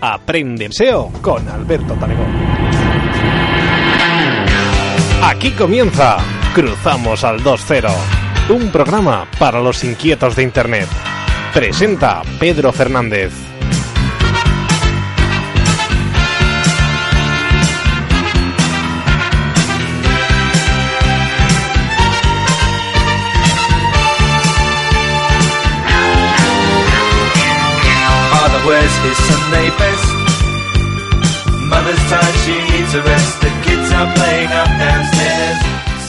Aprende SEO con Alberto Talegón. Aquí comienza Cruzamos al 2.0, un programa para los inquietos de Internet. Presenta Pedro Fernández.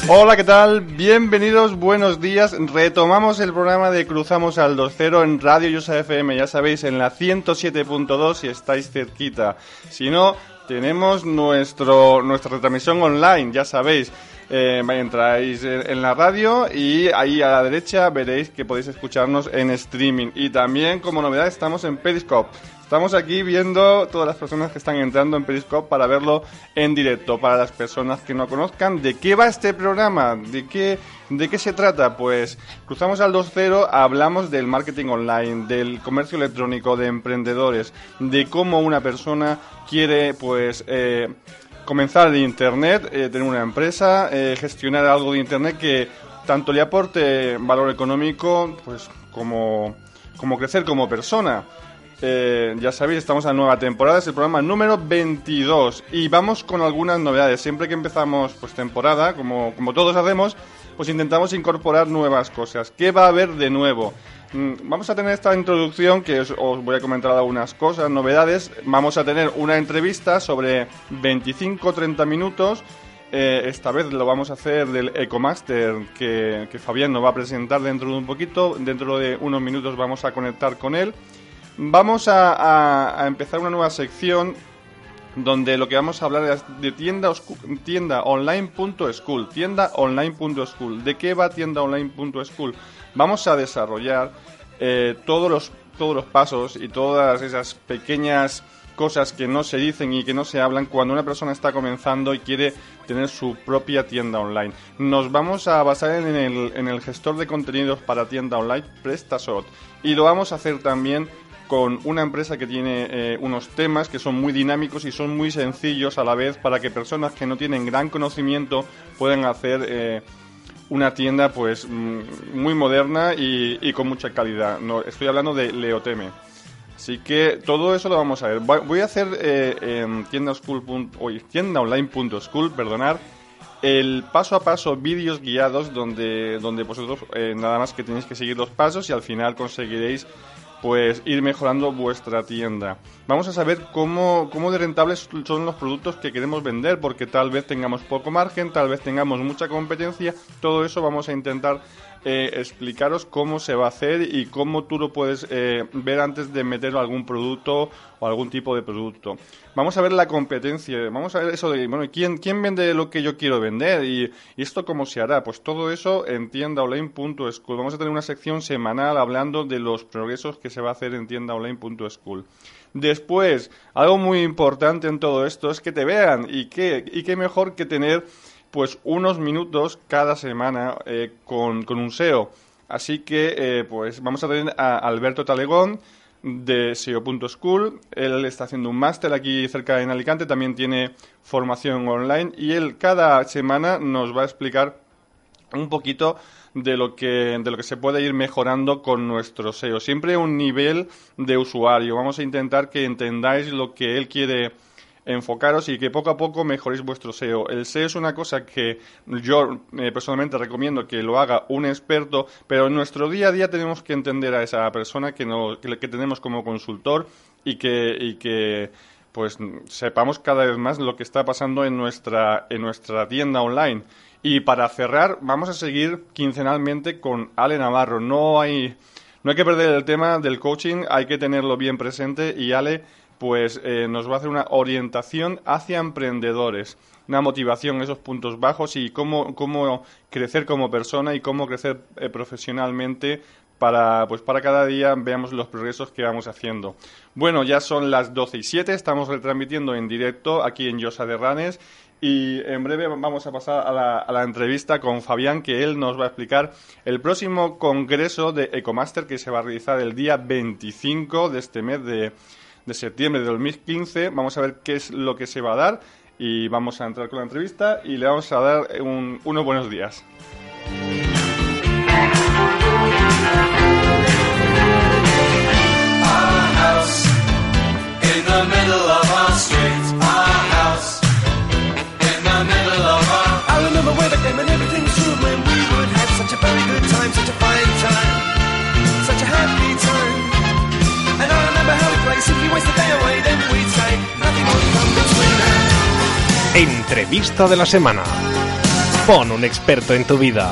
Hola, ¿qué tal? Bienvenidos, buenos días. Retomamos el programa de Cruzamos al 2.0 en Radio Yosa FM, ya sabéis, en la 107.2 si estáis cerquita. Si no, tenemos nuestro, nuestra retransmisión online, ya sabéis. Eh, entráis en la radio y ahí a la derecha veréis que podéis escucharnos en streaming. Y también, como novedad, estamos en Periscope. Estamos aquí viendo todas las personas que están entrando en Periscope para verlo en directo. Para las personas que no conozcan, ¿de qué va este programa? ¿De qué, de qué se trata? Pues cruzamos al 2.0, hablamos del marketing online, del comercio electrónico, de emprendedores, de cómo una persona quiere, pues, eh, comenzar de Internet, eh, tener una empresa, eh, gestionar algo de Internet que tanto le aporte valor económico, pues, como, como crecer como persona. Eh, ya sabéis, estamos en nueva temporada, es el programa número 22 y vamos con algunas novedades. Siempre que empezamos pues temporada, como, como todos hacemos, pues intentamos incorporar nuevas cosas. ¿Qué va a haber de nuevo? Mm, Vamos a tener esta introducción que os, voy a comentar algunas cosas, novedades. Vamos a tener una entrevista sobre 25-30 minutos. Eh, esta vez lo vamos a hacer del Ecomaster que, que Fabián nos va a presentar dentro de un poquito. Dentro de unos minutos vamos a conectar con él. Vamos a empezar una nueva sección donde lo que vamos a hablar es de tienda, tienda online.school. Tienda online.school. ¿De qué va tienda online.school? Vamos a desarrollar eh, todos, los, todos los pasos y todas esas pequeñas cosas que no se dicen y que no se hablan cuando una persona está comenzando y quiere tener su propia tienda online. Nos vamos a basar en el, en el gestor de contenidos para tienda online, PrestaShop, y lo vamos a hacer también con una empresa que tiene eh, unos temas que son muy dinámicos y son muy sencillos a la vez para que personas que no tienen gran conocimiento puedan hacer eh, una tienda pues mm, muy moderna y, con mucha calidad. No, estoy hablando de Leoteme. Así que todo eso lo vamos a ver. Voy a hacer eh, en tiendaonline.school, perdonar, el paso a paso vídeos guiados donde, donde vosotros eh, nada más que tenéis que seguir los pasos y al final conseguiréis pues ir mejorando vuestra tienda. Vamos a saber cómo, cómo de rentables son los productos que queremos vender, porque tal vez tengamos poco margen, tal vez tengamos mucha competencia, todo eso vamos a intentar eh, explicaros cómo se va a hacer y cómo tú lo puedes eh, ver antes de meter algún producto o algún tipo de producto. Vamos a ver la competencia, vamos a ver eso de, bueno, ¿quién, quién vende lo que yo quiero vender? ¿Y, y esto cómo se hará? Pues todo eso en tiendaonline.school. Vamos a tener una sección semanal hablando de los progresos que se va a hacer en tiendaonline.school. Después, algo muy importante en todo esto es que te vean y qué, y qué mejor que tener pues unos minutos cada semana eh, con, con un SEO. Así que eh, pues vamos a tener a Alberto Talegón de SEO.school. Él está haciendo un máster aquí cerca en Alicante, también tiene formación online y él cada semana nos va a explicar un poquito de lo que de lo que se puede ir mejorando con nuestro SEO. Siempre un nivel de usuario. Vamos a intentar que entendáis lo que él quiere enfocaros y que poco a poco mejoréis vuestro SEO. El SEO es una cosa que yo eh, personalmente recomiendo que lo haga un experto, pero en nuestro día a día tenemos que entender a esa persona que, no, que, que tenemos como consultor y que, y que pues sepamos cada vez más lo que está pasando en nuestra, en nuestra tienda online. Y para cerrar, vamos a seguir quincenalmente con Ale Navarro. No hay, no hay que perder el tema del coaching, hay que tenerlo bien presente y Ale pues eh, nos va a hacer una orientación hacia emprendedores, una motivación, esos puntos bajos y cómo, cómo crecer como persona y cómo crecer eh, profesionalmente para, pues para cada día veamos los progresos que vamos haciendo. Bueno, ya son las 12 y 7, estamos retransmitiendo en directo aquí en Yosa de Ranes Y en breve vamos a pasar a la, a la, entrevista con Fabián, que él nos va a explicar el próximo congreso de Ecomaster que se va a realizar el día 25 de este mes de, de septiembre de 2015. Vamos a ver qué es lo que se va a dar y vamos a entrar con la entrevista y le vamos a dar un, unos buenos días. Entrevista de la semana. Pon un experto en tu vida.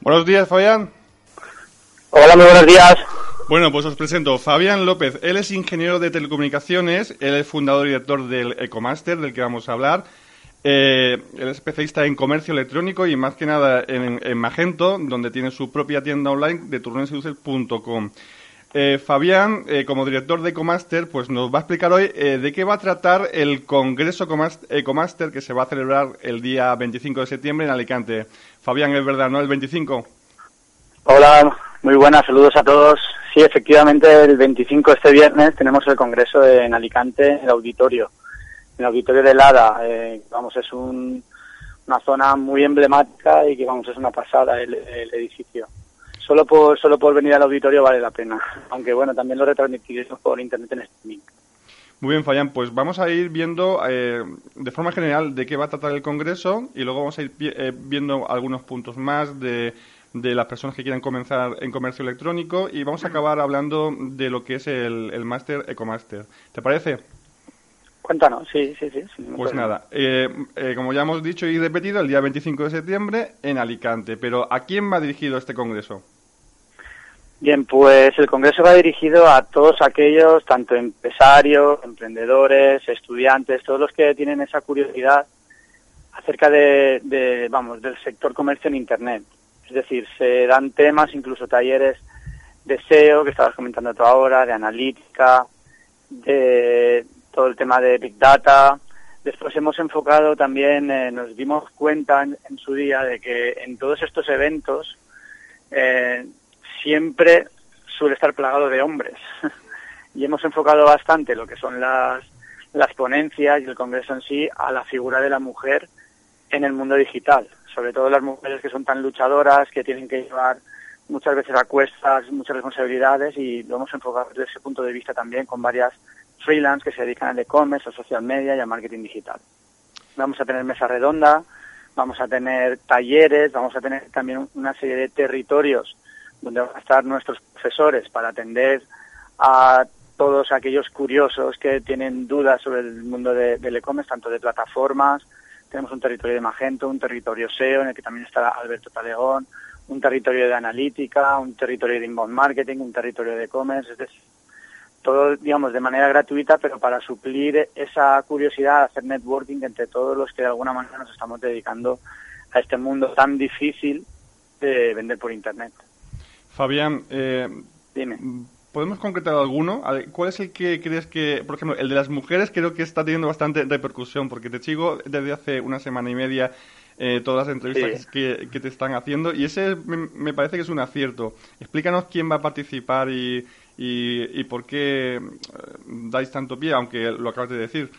Buenos días, Fabián. Hola, muy buenos días. Bueno, pues os presento Fabián López. Él es ingeniero de telecomunicaciones, él es fundador y director del Ecomaster, del que vamos a hablar. Eh, él es especialista en comercio electrónico y más que nada en, Magento, donde tiene su propia tienda online de turneseducer.com. Eh, Fabián, eh, como director de Ecomaster, pues nos va a explicar hoy eh, de qué va a tratar el Congreso Ecomaster que se va a celebrar el día 25 de septiembre en Alicante. Fabián, es verdad, ¿no? El 25. Hola, muy buenas, saludos a todos. Sí, efectivamente, el 25 este viernes tenemos el Congreso en Alicante, el auditorio, el auditorio de Lada. Eh, vamos, es un, una zona muy emblemática y que, vamos, es una pasada el, edificio. Solo por, solo por venir al auditorio vale la pena, aunque bueno, también lo retransmitiremos por internet en streaming. Muy bien, Fayán, pues vamos a ir viendo eh, de forma general de qué va a tratar el Congreso y luego vamos a ir eh, viendo algunos puntos más de, de, las personas que quieran comenzar en comercio electrónico y vamos a acabar hablando de lo que es el, el Máster Ecomaster. ¿Te parece? Cuéntanos, sí, sí, sí. pues nada, eh, como ya hemos dicho y repetido, el día 25 de septiembre en Alicante. Pero ¿a quién va dirigido este Congreso? Bien, pues el Congreso va dirigido a todos aquellos, tanto empresarios, emprendedores, estudiantes, todos los que tienen esa curiosidad acerca de, vamos, del sector comercio en Internet. Es decir, se dan temas, incluso talleres de SEO, que estabas comentando tú ahora, de analítica, de todo el tema de Big Data. Después hemos enfocado también, eh, nos dimos cuenta en, su día de que en todos estos eventos eh, siempre suele estar plagado de hombres. y hemos enfocado bastante lo que son las, las ponencias y el Congreso en sí a la figura de la mujer en el mundo digital. Sobre todo las mujeres que son tan luchadoras, que tienen que llevar muchas veces a cuestas muchas responsabilidades y lo hemos enfocado desde ese punto de vista también con varias freelance que se dedican al e-commerce, a social media y al marketing digital. Vamos a tener mesa redonda, vamos a tener talleres, vamos a tener también una serie de territorios donde van a estar nuestros profesores para atender a todos aquellos curiosos que tienen dudas sobre el mundo de, del e-commerce, tanto de plataformas, tenemos un territorio de Magento, un territorio SEO en el que también está Alberto Talegón, un territorio de analítica, un territorio de inbound marketing, un territorio de e-commerce, es decir, todo, digamos, de manera gratuita, pero para suplir esa curiosidad, hacer networking entre todos los que de alguna manera nos estamos dedicando a este mundo tan difícil de vender por Internet. Fabián, eh, ¿podemos concretar alguno? ¿Cuál es el que crees que, por ejemplo, el de las mujeres creo que está teniendo bastante repercusión, porque te sigo desde hace una semana y media eh, todas las entrevistas que, te están haciendo y ese me, parece que es un acierto. Explícanos quién va a participar y, y, por qué eh, dais tanto pie, aunque lo acabas de decir.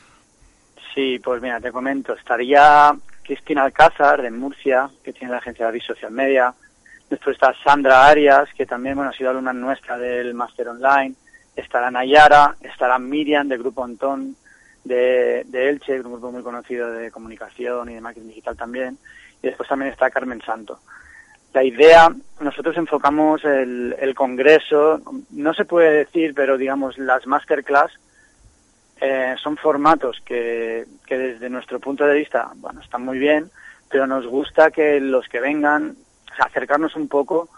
Sí, pues mira, te comento. Estaría Cristina Alcázar de Murcia, que tiene la agencia de Social Media. Después está Sandra Arias, que también bueno, ha sido alumna nuestra del Máster Online. Estará Nayara, estará Miriam del Grupo Antón de, de Elche, un grupo muy conocido de comunicación y de marketing digital también. Y después también está Carmen Santo. La idea, nosotros enfocamos el, el congreso, no se puede decir, pero digamos las masterclass eh, son formatos que, que desde nuestro punto de vista, bueno, están muy bien, pero nos gusta que los que vengan acercarnos un poco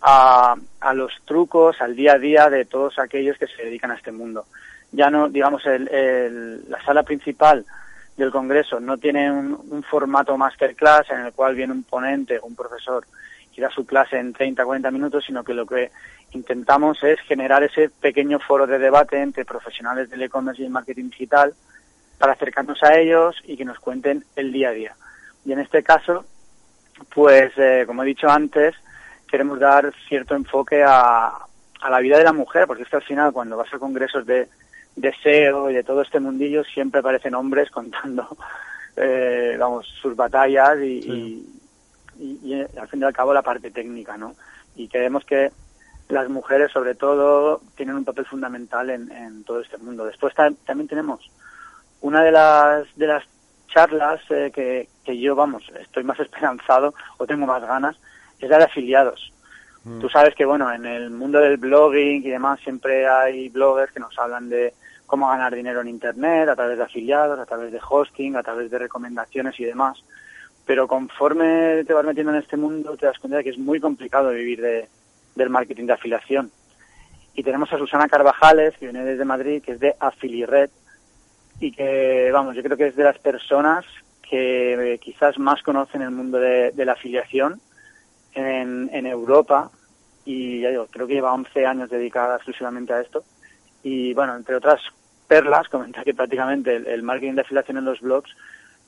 a, a los trucos, al día a día de todos aquellos que se dedican a este mundo. Ya no, digamos, el, el, la sala principal del Congreso no tiene un, un, formato masterclass en el cual viene un ponente, un profesor, y da su clase en 30, 40 minutos, sino que lo que intentamos es generar ese pequeño foro de debate entre profesionales del e-commerce y el marketing digital para acercarnos a ellos y que nos cuenten el día a día. Y en este caso, pues, eh, como he dicho antes, queremos dar cierto enfoque a, a la vida de la mujer, porque es que al final cuando vas a congresos de, de SEO y de todo este mundillo siempre aparecen hombres contando, eh, vamos, sus batallas y, sí. y, y, y, al fin y al cabo la parte técnica, ¿no? Y creemos que las mujeres, sobre todo, tienen un papel fundamental en, en todo este mundo. Después también tenemos una de las de las charlas eh, que, que yo, vamos, estoy más esperanzado o tengo más ganas, es la de afiliados. Mm. Tú sabes que, bueno, en el mundo del blogging y demás siempre hay bloggers que nos hablan de cómo ganar dinero en Internet, a través de afiliados, a través de hosting, a través de recomendaciones y demás. Pero conforme te vas metiendo en este mundo, te das cuenta de que es muy complicado vivir de, del marketing de afiliación. Y tenemos a Susana Carvajales, que viene desde Madrid, que es de AffiliRed, y que, vamos, yo creo que es de las personas que eh, quizás más conocen el mundo de, la afiliación en, en, Europa y ya digo, creo que lleva 11 años dedicada exclusivamente a esto. Y bueno, entre otras perlas, comentar que prácticamente el, el marketing de afiliación en los blogs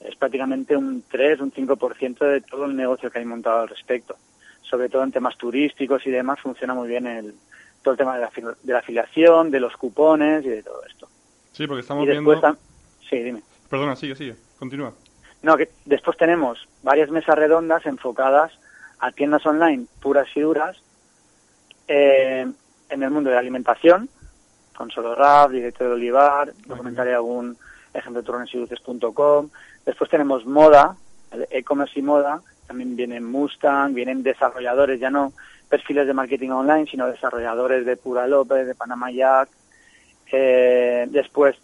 es prácticamente un 3, un 5% de todo el negocio que hay montado al respecto. Sobre todo en temas turísticos y demás funciona muy bien el, todo el tema de la, de la afiliación, de los cupones y de todo esto. Sí, porque estamos viendo... Sí, dime. Perdona, sigue, sigue. Continúa. No, que después tenemos varias mesas redondas enfocadas a tiendas online puras y duras eh, en el mundo de la alimentación, con Solo Rap, Directo de Olivar, okay. comentaré algún ejemplo de. Después tenemos moda, e-commerce y moda, también vienen Mustang, vienen desarrolladores, ya no perfiles de marketing online, sino desarrolladores de Pura López, de Panama Jack. Eh, después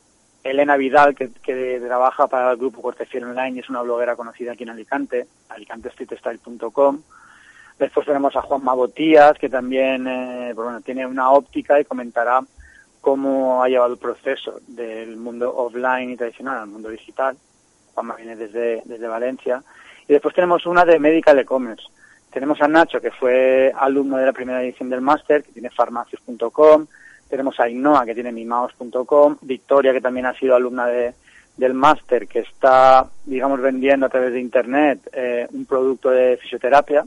Elena Vidal, que, que, trabaja para el grupo Cortefiel Online y es una bloguera conocida aquí en Alicante, alicantestreetstyle.com. Después tenemos a Juan Mabotías, que también eh, bueno, tiene una óptica y comentará cómo ha llevado el proceso del mundo offline y tradicional al mundo digital. Juanma viene desde, desde Valencia. Y después tenemos una de Medical E-Commerce. Tenemos a Nacho, que fue alumno de la primera edición del máster, que tiene farmacios.com. Tenemos a Ainhoa, que tiene mimaos.com. Victoria, que también ha sido alumna de, del máster, que está, digamos, vendiendo a través de Internet eh, un producto de fisioterapia.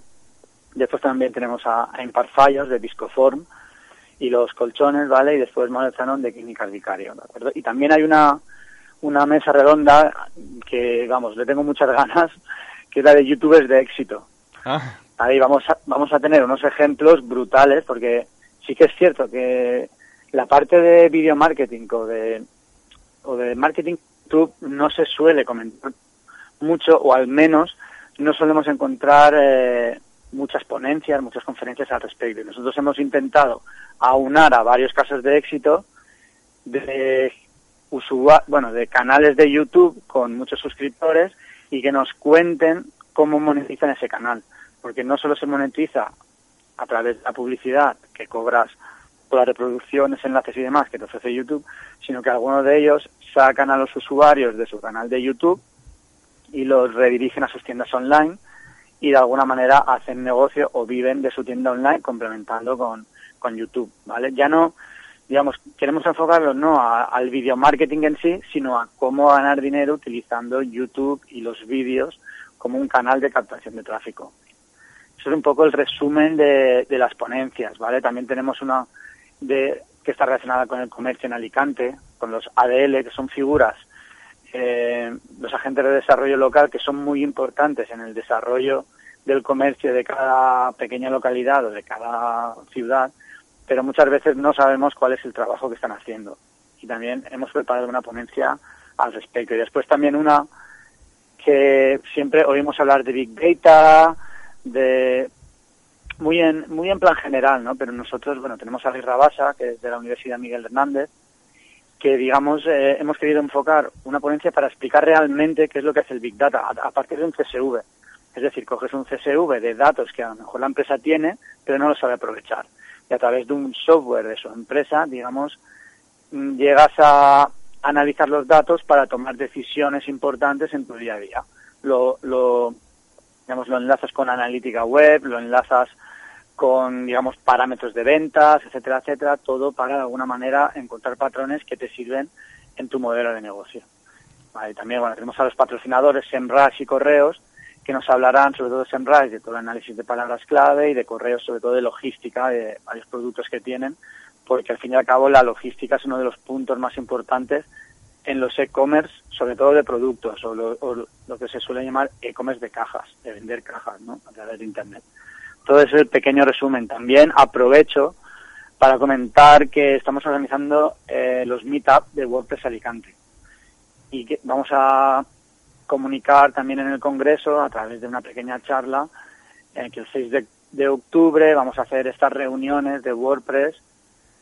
Después también tenemos a, a Imparfallos, de Viscoform, y los colchones, ¿vale? Y después Manuel Zanón, de Clínicas Vicario, ¿de acuerdo? Y también hay una, una mesa redonda que, vamos, le tengo muchas ganas, que es la de youtubers de éxito. Ah. Ahí vamos a, vamos a tener unos ejemplos brutales, porque sí que es cierto que la parte de video marketing o de, o de marketing YouTube no se suele comentar mucho, o al menos no solemos encontrar eh, muchas ponencias, muchas conferencias al respecto. Nosotros hemos intentado aunar a varios casos de éxito de bueno, de canales de YouTube con muchos suscriptores y que nos cuenten cómo monetizan ese canal. Porque no solo se monetiza a través de la publicidad que cobras por las reproducciones, enlaces y demás que te ofrece YouTube, sino que algunos de ellos sacan a los usuarios de su canal de YouTube y los redirigen a sus tiendas online y de alguna manera hacen negocio o viven de su tienda online complementando con, con YouTube, ¿vale? Ya no, digamos, queremos enfocarlo no a, al video marketing en sí, sino a cómo ganar dinero utilizando YouTube y los vídeos como un canal de captación de tráfico. Eso es un poco el resumen de, de las ponencias, ¿vale? También tenemos una de, que está relacionada con el comercio en Alicante, con los ADL, que son figuras, eh, los agentes de desarrollo local, que son muy importantes en el desarrollo del comercio de cada pequeña localidad o de cada ciudad, pero muchas veces no sabemos cuál es el trabajo que están haciendo. Y también hemos preparado una ponencia al respecto. Y después también una que siempre oímos hablar de Big Data, de muy en, muy en plan general, ¿no? Pero nosotros, bueno, tenemos a Luis Rabasa, que es de la Universidad Miguel Hernández, que, digamos, eh, hemos querido enfocar una ponencia para explicar realmente qué es lo que hace el Big Data, a, partir de un CSV. Es decir, coges un CSV de datos que a lo mejor la empresa tiene, pero no lo sabe aprovechar. Y a través de un software de su empresa, digamos, mm, llegas a analizar los datos para tomar decisiones importantes en tu día a día. Lo, lo, digamos, lo enlazas con analítica web, lo enlazas con, digamos, parámetros de ventas, etcétera, etcétera, todo para de alguna manera encontrar patrones que te sirven en tu modelo de negocio. También, bueno, tenemos a los patrocinadores SEMrush y Correos, que nos hablarán sobre todo de de todo el análisis de palabras clave y de Correos, sobre todo de logística, de varios productos que tienen, porque al fin y al cabo la logística es uno de los puntos más importantes en los e-commerce, sobre todo de productos, o lo, o lo que se suele llamar e-commerce de cajas, de vender cajas, ¿no? A través de Internet. Todo ese pequeño resumen. También aprovecho para comentar que estamos organizando eh, los meetup de WordPress Alicante y que vamos a comunicar también en el Congreso a través de una pequeña charla eh, que el 6 de, de octubre vamos a hacer estas reuniones de WordPress.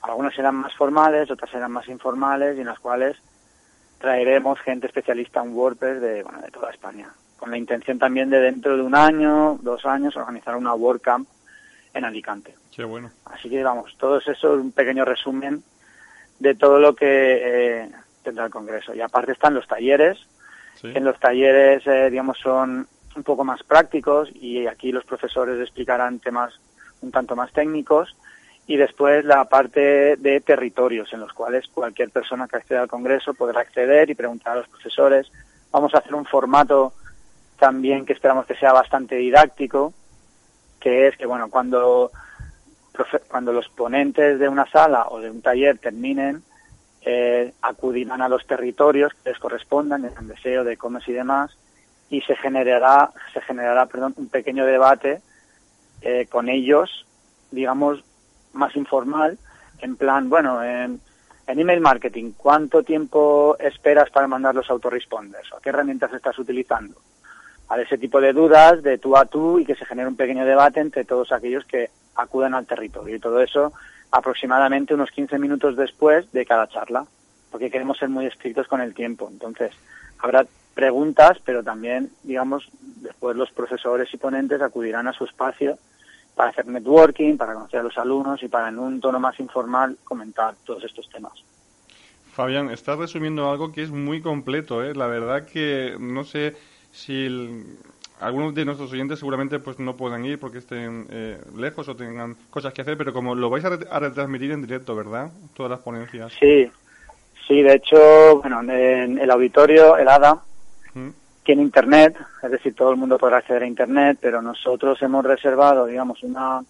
Algunas serán más formales, otras serán más informales y en las cuales traeremos gente especialista en WordPress de, bueno, de toda España con la intención también de dentro de un año, dos años, organizar una WordCamp en Alicante. Qué bueno. Así que vamos, todo eso es un pequeño resumen de todo lo que eh, tendrá el Congreso. Y aparte están los talleres, Sí. en los talleres, eh, digamos, son un poco más prácticos y aquí los profesores explicarán temas un tanto más técnicos y después la parte de territorios en los cuales cualquier persona que acceda al Congreso podrá acceder y preguntar a los profesores. Vamos a hacer un formato también que esperamos que sea bastante didáctico, que es que, bueno, cuando, cuando los ponentes de una sala o de un taller terminen, eh, acudirán a los territorios que les correspondan, en deseo de e-commerce y demás, y se generará, se generará, perdón, un pequeño debate eh, con ellos, digamos, más informal, en plan, bueno, en, en email marketing, ¿cuánto tiempo esperas para mandar los autoresponders? ¿O qué herramientas estás utilizando? A ese tipo de dudas de tú a tú y que se genere un pequeño debate entre todos aquellos que acudan al territorio. Y todo eso aproximadamente unos 15 minutos después de cada charla, porque queremos ser muy estrictos con el tiempo. Entonces, habrá preguntas, pero también, digamos, después los profesores y ponentes acudirán a su espacio para hacer networking, para conocer a los alumnos y para en un tono más informal comentar todos estos temas. Fabián, estás resumiendo algo que es muy completo, ¿eh? La verdad que no sé si el- algunos de nuestros oyentes seguramente pues no puedan ir porque estén eh, lejos o tengan cosas que hacer, pero como lo vais a, re- a retransmitir en directo, ¿verdad? Todas las ponencias. Sí, sí, de hecho, bueno, en el auditorio, el ADA, ¿Mm? Tiene internet, es decir, todo el mundo podrá acceder a internet, pero nosotros hemos reservado, digamos, una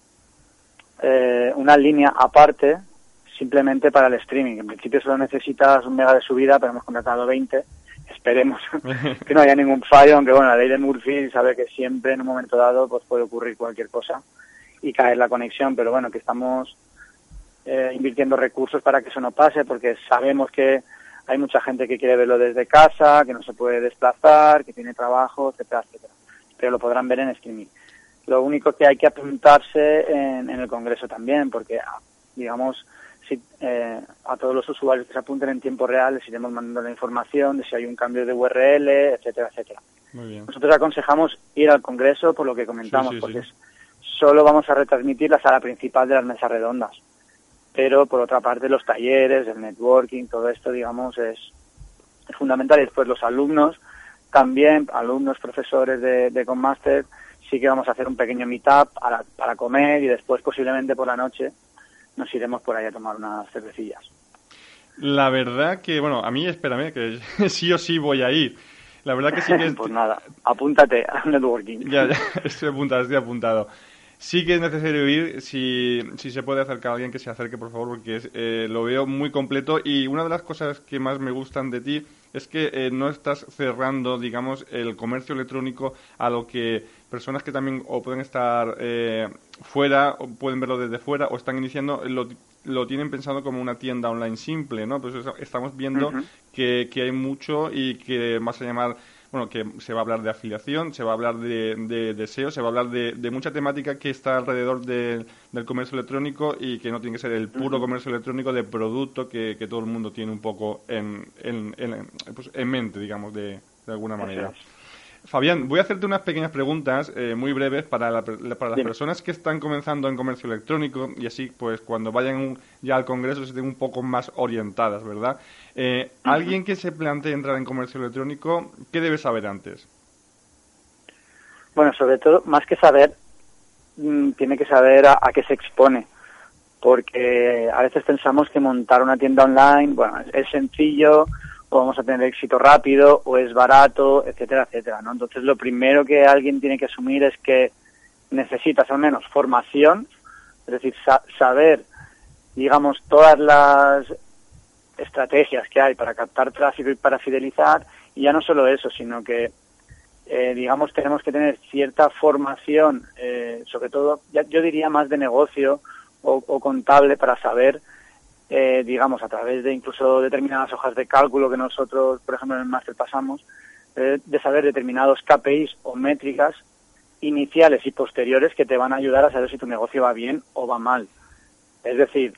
eh, una línea aparte simplemente para el streaming. En principio solo necesitas un mega de subida, pero hemos contratado 20. Esperemos que no haya ningún fallo, aunque bueno, la ley de Murphy sabe que siempre en un momento dado pues puede ocurrir cualquier cosa y caer la conexión, pero bueno, que estamos eh, invirtiendo recursos para que eso no pase, porque sabemos que hay mucha gente que quiere verlo desde casa, que no se puede desplazar, que tiene trabajo, etcétera, etcétera. Pero lo podrán ver en streaming. Lo único que hay que apuntarse en, en el Congreso también, porque, ah, digamos, si, eh, a todos los usuarios que se apunten en tiempo real les iremos mandando la información de si hay un cambio de URL, etcétera, etcétera. Muy bien. Nosotros aconsejamos ir al Congreso por lo que comentamos, Sí, sí, porque sí. solo vamos a retransmitir la sala principal de las mesas redondas. Pero por otra parte los talleres, el networking, todo esto, digamos, es, es fundamental. Y después los alumnos, también alumnos, profesores de, de Conmaster, sí que vamos a hacer un pequeño meetup para, para comer y después posiblemente por la noche nos iremos por ahí a tomar unas cervecillas. La verdad que, bueno, a mí, espérame, que sí o sí voy a ir. La verdad que sí que... pues nada, apúntate al networking. Ya, ya, estoy apuntado, estoy apuntado. Sí que es necesario ir, si, si se puede acercar a alguien que se acerque, por favor, porque es, eh, lo veo muy completo y una de las cosas que más me gustan de ti es que eh, no estás cerrando, digamos, el comercio electrónico a lo que personas que también o pueden estar eh, fuera, o pueden verlo desde fuera, o están iniciando, lo, lo tienen pensado como una tienda online simple, ¿no? Pues eso, estamos viendo que, que hay mucho y que vas a llamar bueno, que se va a hablar de afiliación, se va a hablar de, de deseo, se va a hablar de, de mucha temática que está alrededor de- del comercio electrónico y que no tiene que ser el puro comercio electrónico de producto que, que todo el mundo tiene un poco en, en, en- pues, en mente, digamos, de, de alguna manera. Fabián, voy a hacerte unas pequeñas preguntas eh, muy breves para, la- para las Dime. personas que están comenzando en comercio electrónico y así, pues, cuando vayan ya al congreso se estén un poco más orientadas, ¿verdad? Eh, Alguien que se plantee entrar en comercio electrónico, ¿qué debe saber antes? Bueno, sobre todo, más que saber, mm, tiene que saber a, a qué se expone. Porque a veces pensamos que montar una tienda online, bueno, es sencillo, o vamos a tener éxito rápido, o es barato, etcétera, etcétera, ¿no? Entonces, lo primero que alguien tiene que asumir es que necesitas al menos formación, es decir, sa- saber, digamos, todas las estrategias que hay para captar tráfico y para fidelizar, y ya no solo eso, sino que eh, digamos, tenemos que tener cierta formación, eh, sobre todo, ya- yo diría más de negocio o, o contable para saber, eh, digamos, a través de incluso determinadas hojas de cálculo que nosotros, por ejemplo, en el máster pasamos, eh, de saber determinados KPIs o métricas iniciales y posteriores que te van a ayudar a saber si tu negocio va bien o va mal. Es decir,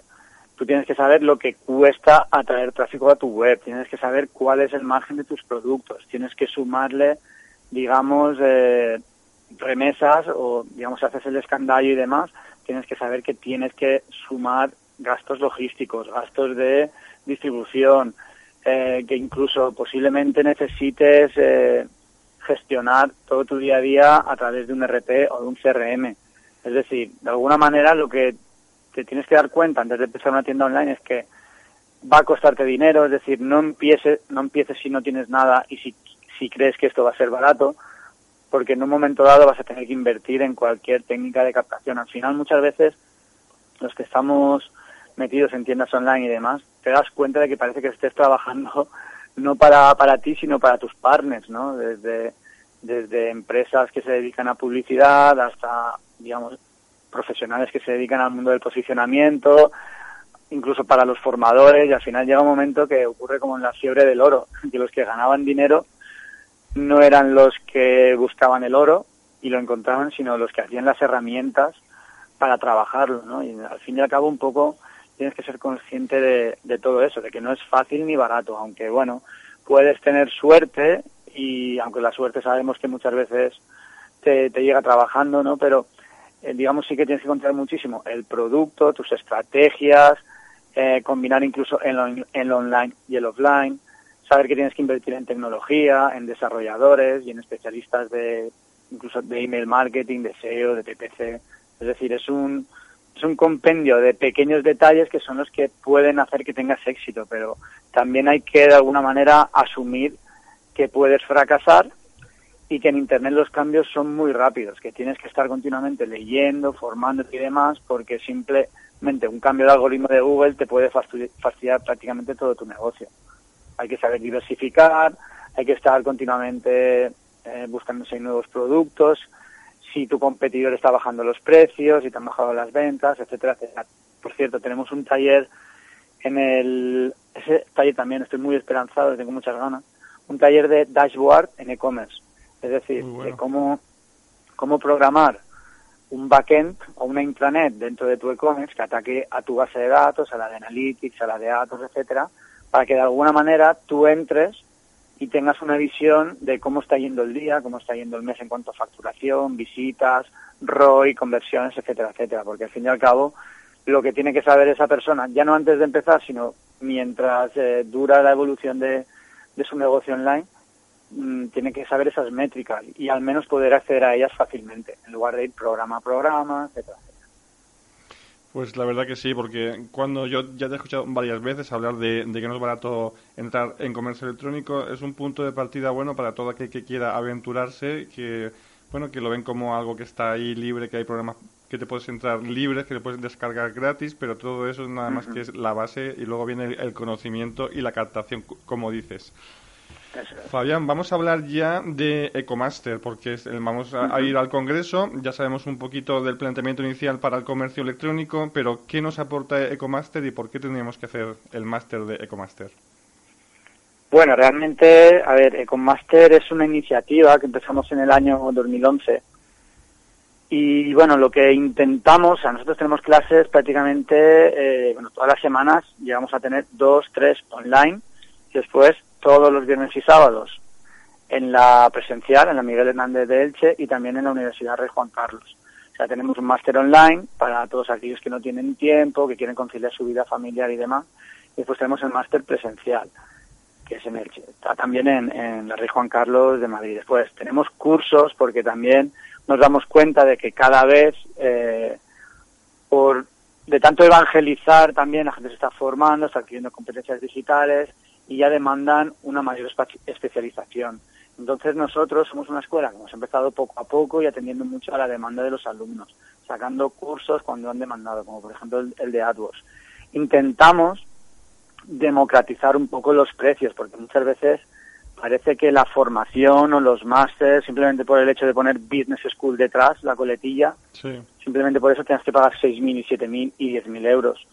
tú tienes que saber lo que cuesta atraer tráfico a tu web, tienes que saber cuál es el margen de tus productos, tienes que sumarle digamos, eh, remesas o, digamos, haces el escandallo y demás, tienes que saber que tienes que sumar gastos logísticos, gastos de distribución, eh, que incluso posiblemente necesites eh, gestionar todo tu día a día a través de un RP o de un CRM. Es decir, de alguna manera lo que te tienes que dar cuenta antes de empezar una tienda online es que va a costarte dinero, es decir, no empieces, no empieces si no tienes nada y si, si crees que esto va a ser barato, porque en un momento dado vas a tener que invertir en cualquier técnica de captación. Al final, muchas veces, los que estamos metidos en tiendas online y demás, te das cuenta de que parece que estés trabajando no para, para ti, sino para tus partners, ¿no? Desde, desde empresas que se dedican a publicidad hasta, digamos, profesionales que se dedican al mundo del posicionamiento, incluso para los formadores, y al final llega un momento que ocurre como en la fiebre del oro, que los que ganaban dinero no eran los que buscaban el oro y lo encontraban, sino los que hacían las herramientas para trabajarlo, ¿no? Y al fin y al cabo un poco tienes que ser consciente de, todo eso, de que no es fácil ni barato, aunque bueno, puedes tener suerte y aunque la suerte sabemos que muchas veces te, llega trabajando, ¿no? Pero eh, digamos sí que tienes que controlar muchísimo el producto, tus estrategias, eh, combinar incluso en lo, en lo online y el offline, saber que tienes que invertir en tecnología, en desarrolladores y en especialistas de incluso de email marketing, de SEO, de PPC. Es decir, es un es un compendio de pequeños detalles que son los que pueden hacer que tengas éxito, pero también hay que de alguna manera asumir que puedes fracasar y que en Internet los cambios son muy rápidos, que tienes que estar continuamente leyendo, formándote y demás, porque simplemente un cambio de algoritmo de Google te puede fastidi- fastidiar prácticamente todo tu negocio. Hay que saber diversificar, hay que estar continuamente eh, buscándose nuevos productos, si tu competidor está bajando los precios, si te han bajado las ventas, etcétera, etcétera. Por cierto, tenemos un taller en el... Ese taller también estoy muy esperanzado, tengo muchas ganas. Un taller de dashboard en e-commerce. Es decir, bueno. de cómo, cómo programar un backend o una intranet dentro de tu e-commerce que ataque a tu base de datos, a la de Analytics, a la de datos, etcétera, para que de alguna manera tú entres y tengas una visión de cómo está yendo el día, cómo está yendo el mes en cuanto a facturación, visitas, ROI, conversiones, etcétera, etcétera, porque al fin y al cabo lo que tiene que saber esa persona, ya no antes de empezar, sino mientras eh, dura la evolución de, de su negocio online, mm, tiene que saber esas métricas y al menos poder acceder a ellas fácilmente, en lugar de ir programa a programa, etcétera. Pues la verdad que sí, porque cuando yo ya te he escuchado varias veces hablar de, de que no es barato entrar en comercio electrónico, es un punto de partida bueno para todo aquel que quiera aventurarse, que bueno que lo ven como algo que está ahí libre, que hay programas que te puedes entrar libres, que te puedes descargar gratis, pero todo eso es nada más que es la base y luego viene el, el conocimiento y la captación, como dices. Eso es. Fabián, vamos a hablar ya de Ecomaster, porque es el- vamos a, a ir al Congreso. Ya sabemos un poquito del planteamiento inicial para el comercio electrónico, pero ¿qué nos aporta Ecomaster y por qué tendríamos que hacer el máster de Ecomaster? Bueno, realmente, a ver, Econmaster es una iniciativa que empezamos en el año 2011 y bueno, lo que intentamos, o sea, nosotros tenemos clases prácticamente, eh, bueno, todas las semanas llegamos a tener dos, tres online y después todos los viernes y sábados en la presencial, en la Miguel Hernández de Elche y también en la Universidad Rey Juan Carlos. O sea, tenemos un máster online para todos aquellos que no tienen tiempo, que quieren conciliar su vida familiar y demás. Y después tenemos el máster presencial, que es en Elche. Está también en, en la Rey Juan Carlos de Madrid. Después tenemos cursos porque también nos damos cuenta de que cada vez, eh, por de tanto evangelizar también la gente se está formando, está adquiriendo competencias digitales y ya demandan una mayor especialización. Entonces nosotros somos una escuela que hemos empezado poco a poco y atendiendo mucho a la demanda de los alumnos, sacando cursos cuando han demandado, como por ejemplo el, de AdWords. Intentamos democratizar un poco los precios, porque muchas veces parece que la formación o los másteres, simplemente por el hecho de poner Business School detrás, la coletilla, simplemente por eso tienes que pagar 6.000 y 7.000 y 10.000 euros.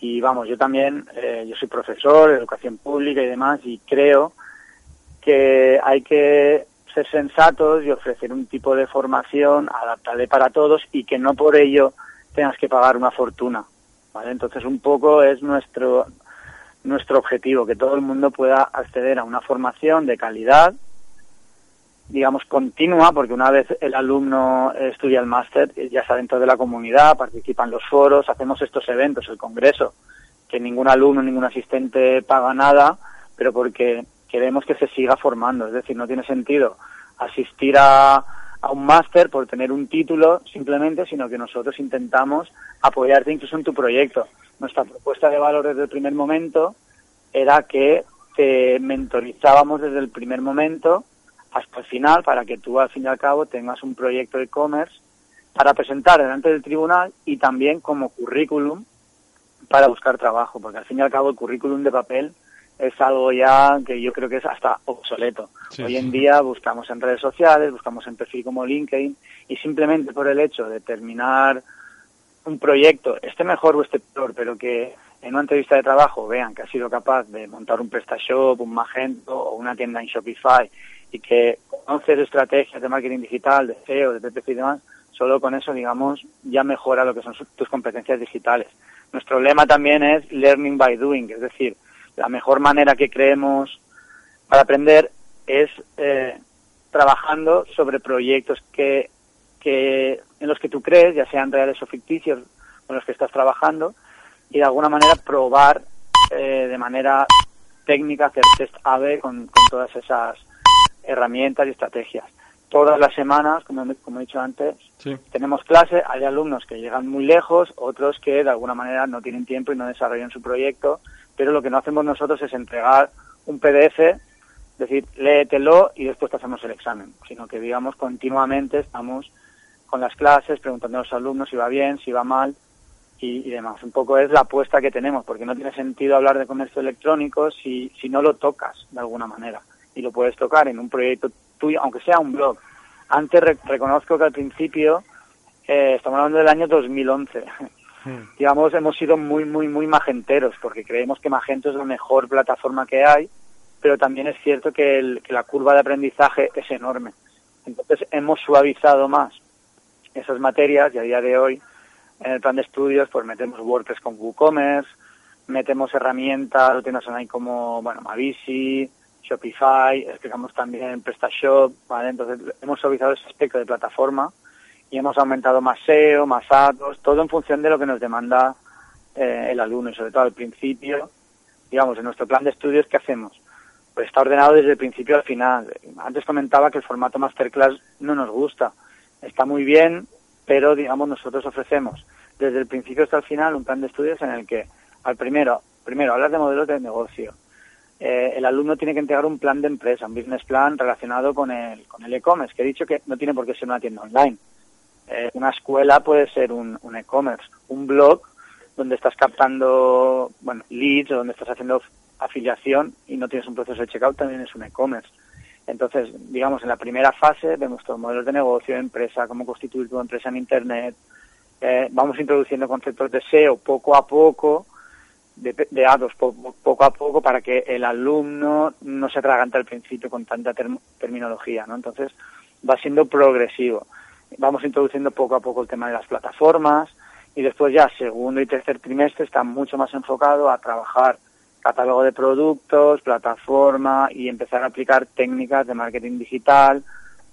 Y vamos, yo también, eh, yo soy profesor de educación pública y demás, y creo que hay que ser sensatos y ofrecer un tipo de formación adaptable para todos y que no por ello tengas que pagar una fortuna. ¿vale? Entonces, un poco es nuestro, nuestro objetivo, que todo el mundo pueda acceder a una formación de calidad, digamos, continua, porque una vez el alumno estudia el máster, ya está dentro de la comunidad, participa en los foros, hacemos estos eventos, el congreso, que ningún alumno, ningún asistente paga nada, pero porque queremos que se siga formando. Es decir, no tiene sentido asistir a, a un máster por tener un título simplemente, sino que nosotros intentamos apoyarte incluso en tu proyecto. Nuestra propuesta de valor desde el primer momento era que te mentorizábamos desde el primer momento hasta el final para que tú al fin y al cabo tengas un proyecto de e-commerce para presentar delante del tribunal y también como currículum para buscar trabajo, porque al fin y al cabo el currículum de papel es algo ya que yo creo que es hasta obsoleto. Hoy en día buscamos en redes sociales, buscamos en perfil como LinkedIn y simplemente por el hecho de terminar un proyecto, este mejor o este peor, pero que en una entrevista de trabajo vean que ha sido capaz de montar un PrestaShop, un Magento o una tienda en Shopify y que conoces estrategias de marketing digital, de SEO, de PPC y demás, solo con eso, digamos, ya mejora lo que son tus competencias digitales. Nuestro lema también es learning by doing, es decir, la mejor manera que creemos para aprender es eh, trabajando sobre proyectos que, que en los que tú crees, ya sean reales o ficticios, con los que estás trabajando, y de alguna manera probar eh, de manera técnica, hacer test A-B con, todas esas herramientas y estrategias. Todas las semanas, como, como he dicho antes, tenemos clase, hay alumnos que llegan muy lejos, otros que de alguna manera no tienen tiempo y no desarrollan su proyecto pero lo que no hacemos nosotros es entregar un PDF, decir, léetelo y después te hacemos el examen, sino que, digamos, continuamente estamos con las clases preguntando a los alumnos si va bien, si va mal y, demás. Un poco es la apuesta que tenemos, porque no tiene sentido hablar de comercio electrónico si, si no lo tocas de alguna manera. Y lo puedes tocar en un proyecto tuyo, aunque sea un blog. Antes reconozco que al principio, eh, estamos hablando del año 2011, Hmm. digamos, hemos sido muy, muy, muy magenteros, porque creemos que Magento es la mejor plataforma que hay, pero también es cierto que, la curva de aprendizaje es enorme. Entonces hemos suavizado más esas materias y a día de hoy en el plan de estudios pues metemos WordPress con WooCommerce, metemos herramientas, lo tienes online como, bueno, Mavisi, Shopify, explicamos también PrestaShop, ¿vale? Entonces hemos suavizado ese aspecto de plataforma y hemos aumentado más SEO, más datos, todo en función de lo que nos demanda eh, el alumno y sobre todo al principio, digamos, en nuestro plan de estudios, ¿qué hacemos? Pues está ordenado desde el principio al final. Antes comentaba que el formato masterclass no nos gusta. Está muy bien, pero digamos nosotros ofrecemos desde el principio hasta el final un plan de estudios en el que al primero, primero hablar de modelos de negocio. Eh, el alumno tiene que entregar un plan de empresa, un business plan relacionado con el con el e-commerce, que he dicho que no tiene por qué ser una tienda online eh, una escuela puede ser un, e-commerce, un blog donde estás captando bueno, leads o donde estás haciendo afiliación y no tienes un proceso de checkout también es un e-commerce. Entonces, digamos, en la primera fase de nuestros modelos de negocio, empresa, cómo constituir tu empresa en Internet, eh, vamos introduciendo conceptos de SEO poco a poco, de, de datos poco, a poco, para que el alumno no se atragante al principio con tanta terminología, ¿no? Entonces, va siendo progresivo vamos introduciendo poco a poco el tema de las plataformas y después ya segundo y tercer trimestre está mucho más enfocado a trabajar catálogo de productos, plataforma y empezar a aplicar técnicas de marketing digital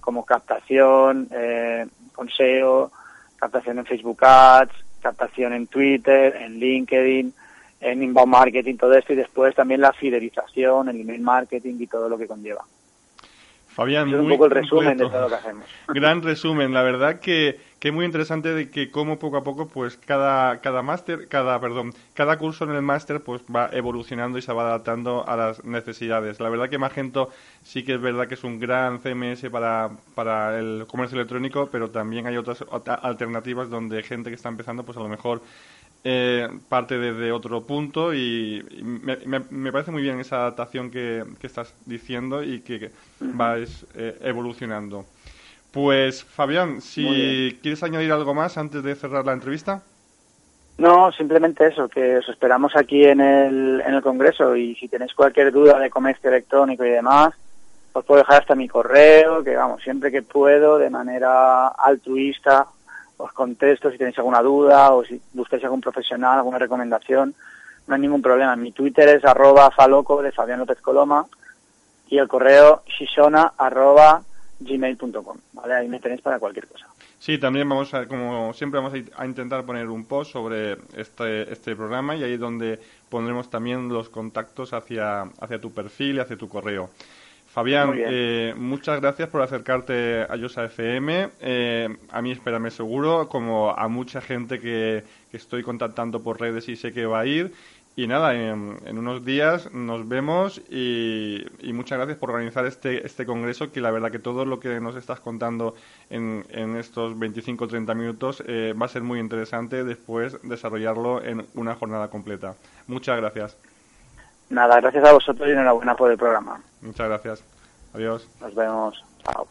como captación, eh, con SEO, captación en Facebook Ads, captación en Twitter, en LinkedIn, en inbound marketing, todo esto y después también la fidelización, el email marketing y todo lo que conlleva. Fabián, es un muy poco el resumen completo. de todo lo que hacemos. Gran resumen, la verdad que, que muy interesante de que cómo poco a poco pues cada cada máster, cada perdón, cada curso en el máster pues va evolucionando y se va adaptando a las necesidades. La verdad que Magento sí que es verdad que es un gran CMS para, para el comercio electrónico, pero también hay otras alternativas donde gente que está empezando pues a lo mejor eh, parte desde otro punto y, y me, me- me parece muy bien esa adaptación que, que estás diciendo y que, que vais eh, evolucionando. Pues Fabián, si quieres añadir algo más antes de cerrar la entrevista. No, simplemente eso, que os esperamos aquí en el, en el Congreso y si tenéis cualquier duda de comercio electrónico y demás, os puedo dejar hasta mi correo, que vamos, siempre que puedo, de manera altruista, os contesto si tenéis alguna duda o si buscáis algún profesional, alguna recomendación, no hay ningún problema. Mi Twitter es arroba faloco de Fabián López Coloma y el correo shishona arroba gmail.com, ¿vale? Ahí me tenéis para cualquier cosa. Sí, también vamos a, como siempre vamos a, in- a intentar poner un post sobre este, este programa y ahí es donde pondremos también los contactos hacia, hacia tu perfil y hacia tu correo. Fabián, eh, muchas gracias por acercarte a Yosa FM. Eh, a mí, espérame seguro, como a mucha gente que, que estoy contactando por redes y sé que va a ir. Y nada, en, en unos días nos vemos y, y muchas gracias por organizar este, este congreso, que la verdad que todo lo que nos estás contando en, en estos 25-30 minutos eh, va a ser muy interesante después desarrollarlo en una jornada completa. Muchas gracias. Nada, gracias a vosotros y enhorabuena por el programa. Muchas gracias. Adiós. Nos vemos. Chao.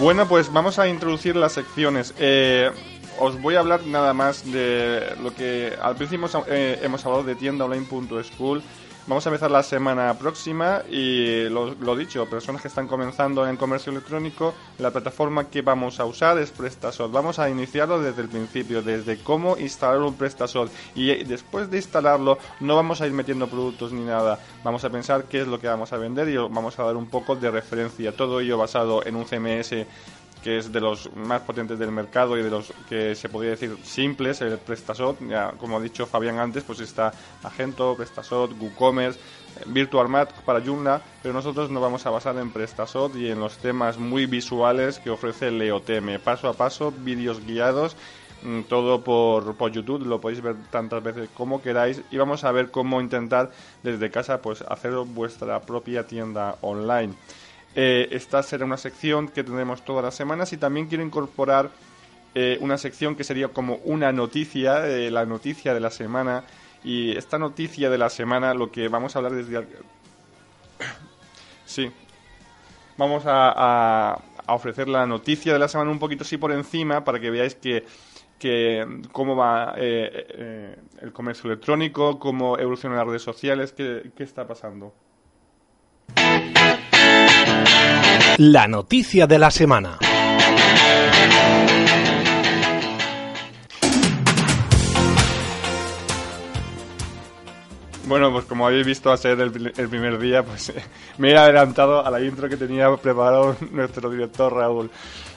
Bueno, pues vamos a introducir las secciones. Eh, os voy a hablar nada más de lo que al principio hemos, eh, hemos hablado de tiendaonline.school. Vamos a empezar la semana próxima y lo, dicho, personas que están comenzando en comercio electrónico, la plataforma que vamos a usar es PrestaShop. Vamos a iniciarlo desde el principio, desde cómo instalar un PrestaShop y después de instalarlo no vamos a ir metiendo productos ni nada. Vamos a pensar qué es lo que vamos a vender y os vamos a dar un poco de referencia. Todo ello basado en un CMS que es de los más potentes del mercado y de los que se podría decir simples, el PrestaShop, ya como ha dicho Fabián antes, pues está Magento, PrestaShop, WooCommerce, eh, VirtualMat para Joomla, pero nosotros nos vamos a basar en PrestaShop y en los temas muy visuales que ofrece Leotm, paso a paso, vídeos guiados, mm, todo por, por YouTube, lo podéis ver tantas veces como queráis y vamos a ver cómo intentar desde casa pues hacer vuestra propia tienda online. Eh, esta será una sección que tendremos todas las semanas y también quiero incorporar eh, una sección que sería como una noticia, eh, la noticia de la semana. Y esta noticia de la semana, lo que vamos a hablar desde... Sí. Vamos a ofrecer la noticia de la semana un poquito así por encima para que veáis que, que cómo va eh, eh, el comercio electrónico, cómo evolucionan las redes sociales, qué, qué está pasando. La noticia de la semana. Bueno, pues como habéis visto a ser el, pri- el primer día, pues eh, me he adelantado a la intro que tenía preparado nuestro director Raúl.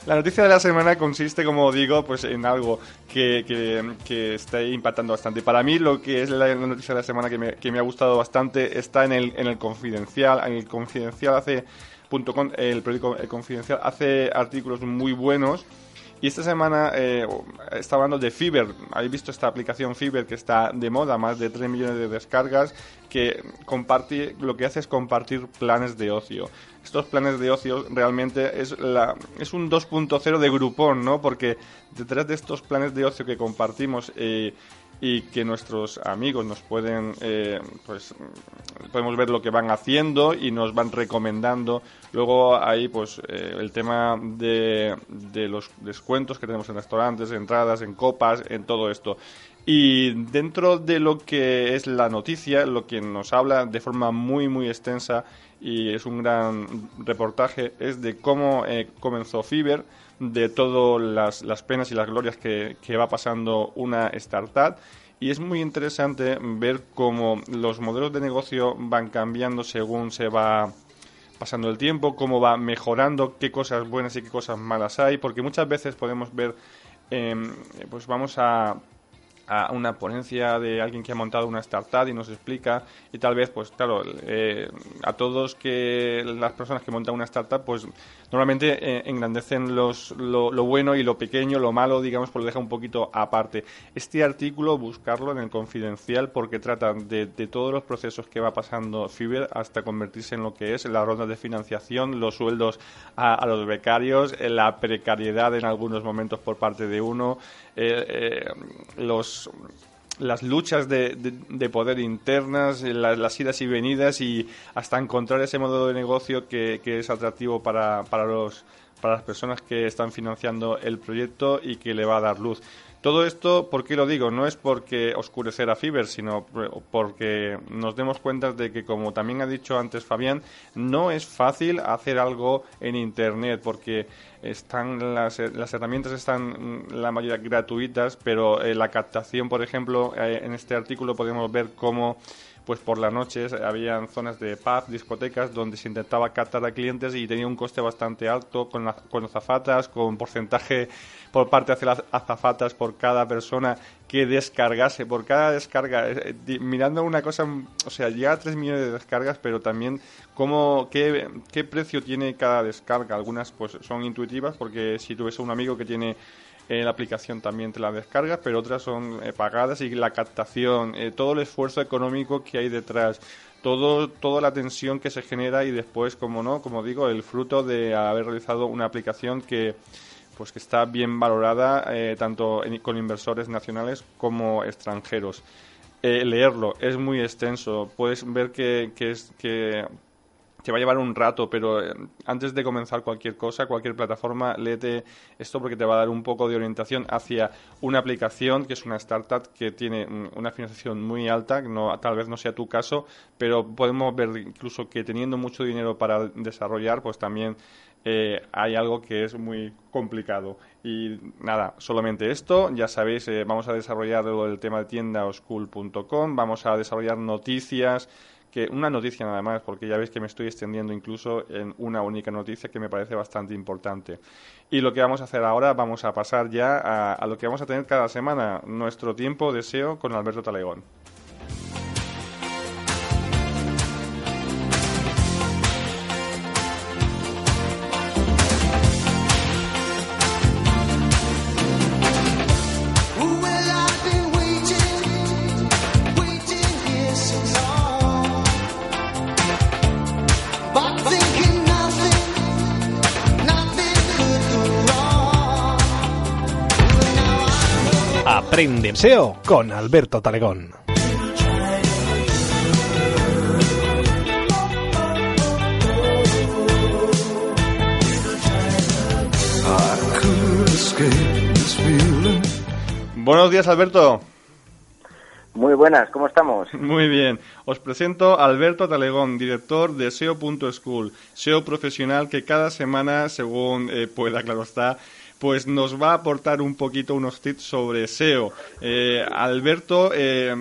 La noticia de la semana consiste, como digo, pues en algo que, que, está impactando bastante. Para mí, lo que es la, noticia de la semana que me, que me ha gustado bastante está en el, en el Confidencial. En el Confidencial hace com, el periódico El Confidencial hace artículos muy buenos y esta semana eh, está hablando de Fiverr. Habéis visto esta aplicación Fiverr que está de moda, más de 3 millones de descargas, que comparte, lo que hace es compartir planes de ocio. Estos planes de ocio realmente es, la, es un 2.0 de Groupon, ¿no? Porque detrás de estos planes de ocio que compartimos eh, y que nuestros amigos nos pueden, eh, pues, podemos ver lo que van haciendo y nos van recomendando. Luego ahí, pues, eh, el tema de, de los descuentos que tenemos en restaurantes, entradas, en copas, en todo esto. Y dentro de lo que es la noticia, lo que nos habla de forma muy, muy extensa y es un gran reportaje, es de cómo eh, comenzó Fiverr, de todas las, las penas y las glorias que, que va pasando una startup. Y es muy interesante ver cómo los modelos de negocio van cambiando según se va pasando el tiempo, cómo va mejorando, qué cosas buenas y qué cosas malas hay, porque muchas veces podemos ver, em, pues vamos a a una ponencia de alguien que ha montado una startup y nos explica y tal vez pues claro eh, a todos que las personas que montan una startup pues normalmente eh, engrandecen los, lo, bueno y lo pequeño lo malo digamos pues lo deja un poquito aparte. Este artículo buscarlo en el confidencial porque trata de, de todos los procesos que va pasando Fiverr hasta convertirse en lo que es la ronda de financiación los sueldos a, los becarios la precariedad en algunos momentos por parte de uno eh, eh, las luchas de, de, de poder internas, las, las, idas y venidas y hasta encontrar ese modelo de negocio que, que es atractivo para, para, los, para las personas que están financiando el proyecto y que le va a dar luz. Todo esto, ¿por qué lo digo? No es porque oscurecer a Fiverr, sino porque nos demos cuenta de que, como también ha dicho antes Fabián, no es fácil hacer algo en Internet, porque están las, las herramientas están la mayoría gratuitas, pero eh, la captación, por ejemplo, eh, en este artículo podemos ver cómo pues por las noches habían zonas de pub, discotecas, donde se intentaba captar a clientes y tenía un coste bastante alto con, la, con azafatas, con porcentaje por parte de las azafatas por cada persona que descargase, por cada descarga, eh, mirando una cosa, o sea, llega a 3 millones de descargas, pero también cómo, qué, qué precio tiene cada descarga. Algunas pues son intuitivas porque si a un amigo que tiene eh, la aplicación también te la descargas, pero otras son eh, pagadas y la captación, eh, todo el esfuerzo económico que hay detrás, todo, toda la tensión que se genera y después, como no, como digo, el fruto de haber realizado una aplicación que pues que está bien valorada eh, tanto en, con inversores nacionales como extranjeros. Eh, leerlo es muy extenso, puedes ver que, que es que te va a llevar un rato, pero eh, antes de comenzar cualquier cosa, cualquier plataforma, léete esto porque te va a dar un poco de orientación hacia una aplicación que es una startup que tiene una financiación muy alta, no, tal vez no sea tu caso, pero podemos ver incluso que teniendo mucho dinero para desarrollar, pues también eh, hay algo que es muy complicado. Y nada, solamente esto. Ya sabéis, eh, vamos a desarrollar el tema de tiendaoschool.com, vamos a desarrollar noticias que una noticia nada más, porque ya veis que me estoy extendiendo incluso en una única noticia que me parece bastante importante. Y lo que vamos a hacer ahora, vamos a pasar ya a, a lo que vamos a tener cada semana, nuestro tiempo deseo con Alberto Talegón. Aprende SEO con Alberto Talegón. Buenos días, Alberto. Muy buenas, ¿cómo estamos? Muy bien. Os presento a Alberto Talegón, director de SEO.school, SEO profesional que cada semana, según eh, pueda, claro está, pues nos va a aportar un poquito unos tips sobre SEO. Eh, Alberto eh,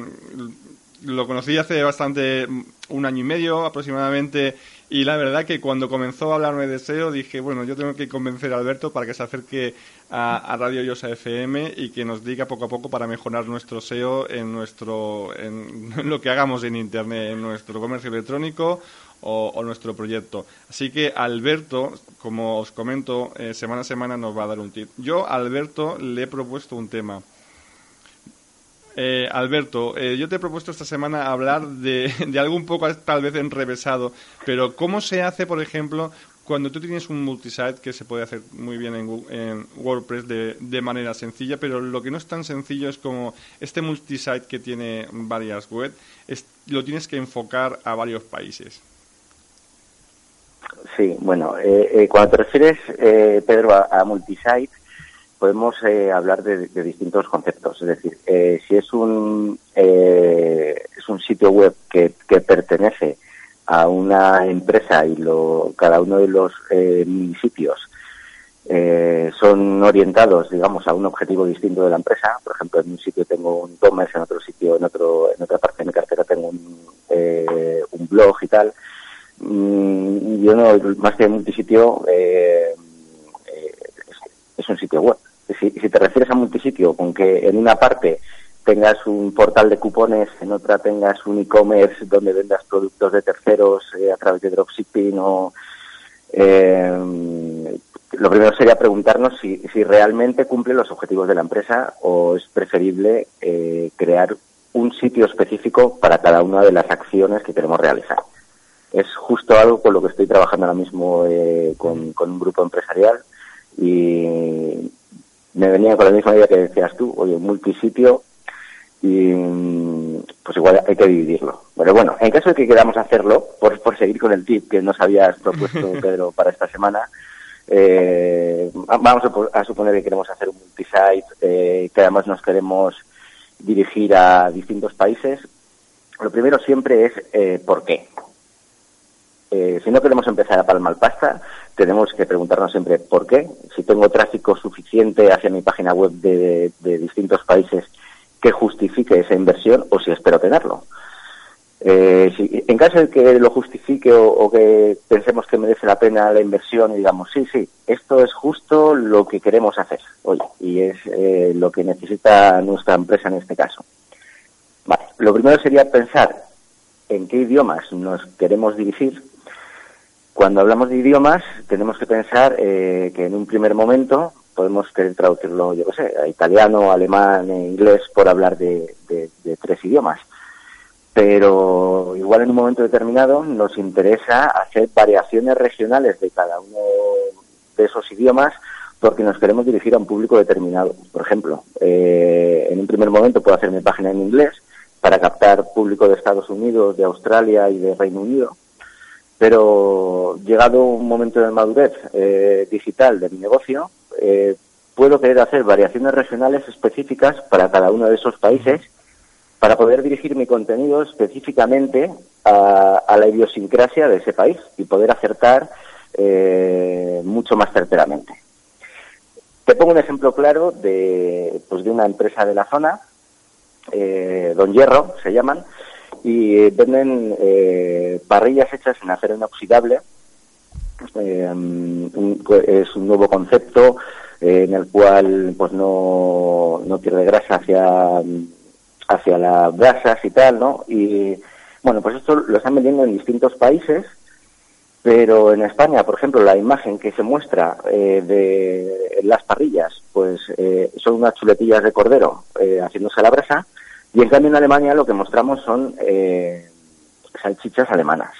lo conocí hace bastante, un año y medio aproximadamente, y la verdad que cuando comenzó a hablarme de SEO dije, bueno, yo tengo que convencer a Alberto para que se acerque a, Radio Yosa FM y que nos diga poco a poco para mejorar nuestro SEO en nuestro en lo que hagamos en internet, en nuestro comercio electrónico o, o, nuestro proyecto. Así que Alberto, como os comento, eh, semana a semana nos va a dar un tip. Yo a Alberto le he propuesto un tema. Eh, Alberto, eh, yo te he propuesto esta semana hablar de, de, algo un poco tal vez enrevesado, pero ¿cómo se hace, por ejemplo, cuando tú tienes un multisite que se puede hacer muy bien en, en WordPress de, de, manera sencilla, pero lo que no es tan sencillo es como este multisite que tiene varias web, es, lo tienes que enfocar a varios países. Sí, bueno, eh, eh, cuando te refieres, eh, Pedro, a, a, multisite, podemos eh, hablar de, distintos conceptos. Es decir, si es un, es un sitio web que, pertenece a una empresa y lo, cada uno de los eh, municipios eh, son orientados, digamos, a un objetivo distinto de la empresa. Por ejemplo, en un sitio tengo un e-commerce, en otro sitio, en otro, en otra parte de mi cartera tengo un, eh, un blog y tal. Mm, yo no, más que multisitio, eh, eh, es, es un sitio web. Si, te refieres a multisitio con que en una parte tengas un portal de cupones, en otra tengas un e-commerce donde vendas productos de terceros eh, a través de dropshipping o eh, lo primero sería preguntarnos si, si realmente cumple los objetivos de la empresa o es preferible eh, crear un sitio específico para cada una de las acciones que queremos realizar. Es justo algo con lo que estoy trabajando ahora mismo eh, con, con un grupo empresarial y me venía con la misma idea que decías tú, oye, multisitio y mm, pues igual hay que dividirlo. Pero bueno, en caso de que queramos hacerlo, por, por seguir con el tip que nos habías propuesto, Pedro, para esta semana, eh, vamos a suponer que queremos hacer un multisite, eh, que además nos queremos dirigir a distintos países. Lo primero siempre es eh, por qué. Eh, si no queremos empezar a palmar pasta, tenemos que preguntarnos siempre por qué. Si tengo tráfico suficiente hacia mi página web de, distintos países que justifique esa inversión o si espero tenerlo. Eh, en caso de que lo justifique o, que pensemos que merece la pena la inversión y digamos, sí, sí, esto es justo lo que queremos hacer, oye, y es eh, lo que necesita nuestra empresa en este caso. Lo primero sería pensar en qué idiomas nos queremos dirigir. Cuando hablamos de idiomas, tenemos que pensar eh, que en un primer momento podemos querer traducirlo, yo qué sé, a italiano, alemán, e inglés, por hablar de, tres idiomas pero igual en un momento determinado nos interesa hacer variaciones regionales de cada uno de esos idiomas porque nos queremos dirigir a un público determinado. Por ejemplo, eh, en un primer momento puedo hacer mi página en inglés para captar público de Estados Unidos, de Australia y de Reino Unido, pero llegado un momento de madurez eh, digital de mi negocio, eh, puedo querer hacer variaciones regionales específicas para cada uno de esos países para poder dirigir mi contenido específicamente a, la idiosincrasia de ese país y poder acertar eh, mucho más certeramente. Te pongo un ejemplo claro de, pues de una empresa de la zona, eh, Don Hierro se llaman, y venden eh, parrillas hechas en acero inoxidable. Eh, un- es un nuevo concepto eh, en el cual pues no, no pierde grasa hacia hacia las brasas y tal, ¿no? Y bueno, pues esto lo están vendiendo en distintos países, pero en España, por ejemplo, la imagen que se muestra eh, de las parrillas, pues eh, son unas chuletillas de cordero eh, haciéndose a la brasa, y en cambio en Alemania lo que mostramos son eh, salchichas alemanas.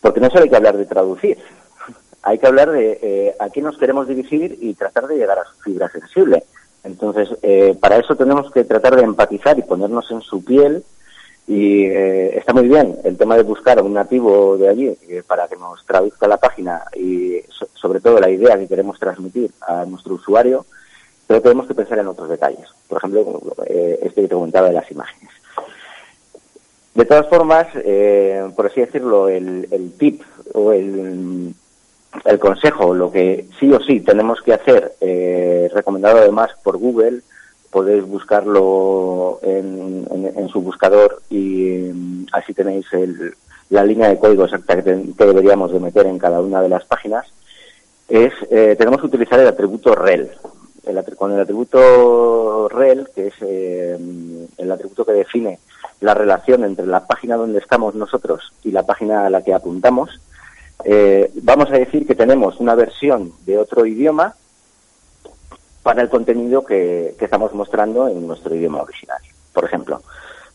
Porque no solo hay que hablar de traducir, hay que hablar de eh, a qué nos queremos dirigir y tratar de llegar a su fibra sensible. Entonces, eh, para eso tenemos que tratar de empatizar y ponernos en su piel. Y eh, está muy bien el tema de buscar a un nativo de allí eh, para que nos traduzca la página y so- sobre todo la idea que queremos transmitir a nuestro usuario, pero tenemos que pensar en otros detalles. Por ejemplo, eh, este que te comentaba de las imágenes. De todas formas, eh, por así decirlo, el, tip o el, consejo, lo que sí o sí tenemos que hacer, eh, recomendado además por Google, podéis buscarlo en, su buscador y mm, así tenéis la línea de código exacta que deberíamos de meter en cada una de las páginas, es eh, tenemos que utilizar el atributo rel. El con el atributo rel, que es eh, el atributo que define la relación entre la página donde estamos nosotros y la página a la que apuntamos, eh, vamos a decir que tenemos una versión de otro idioma para el contenido que, estamos mostrando en nuestro idioma original. Por ejemplo,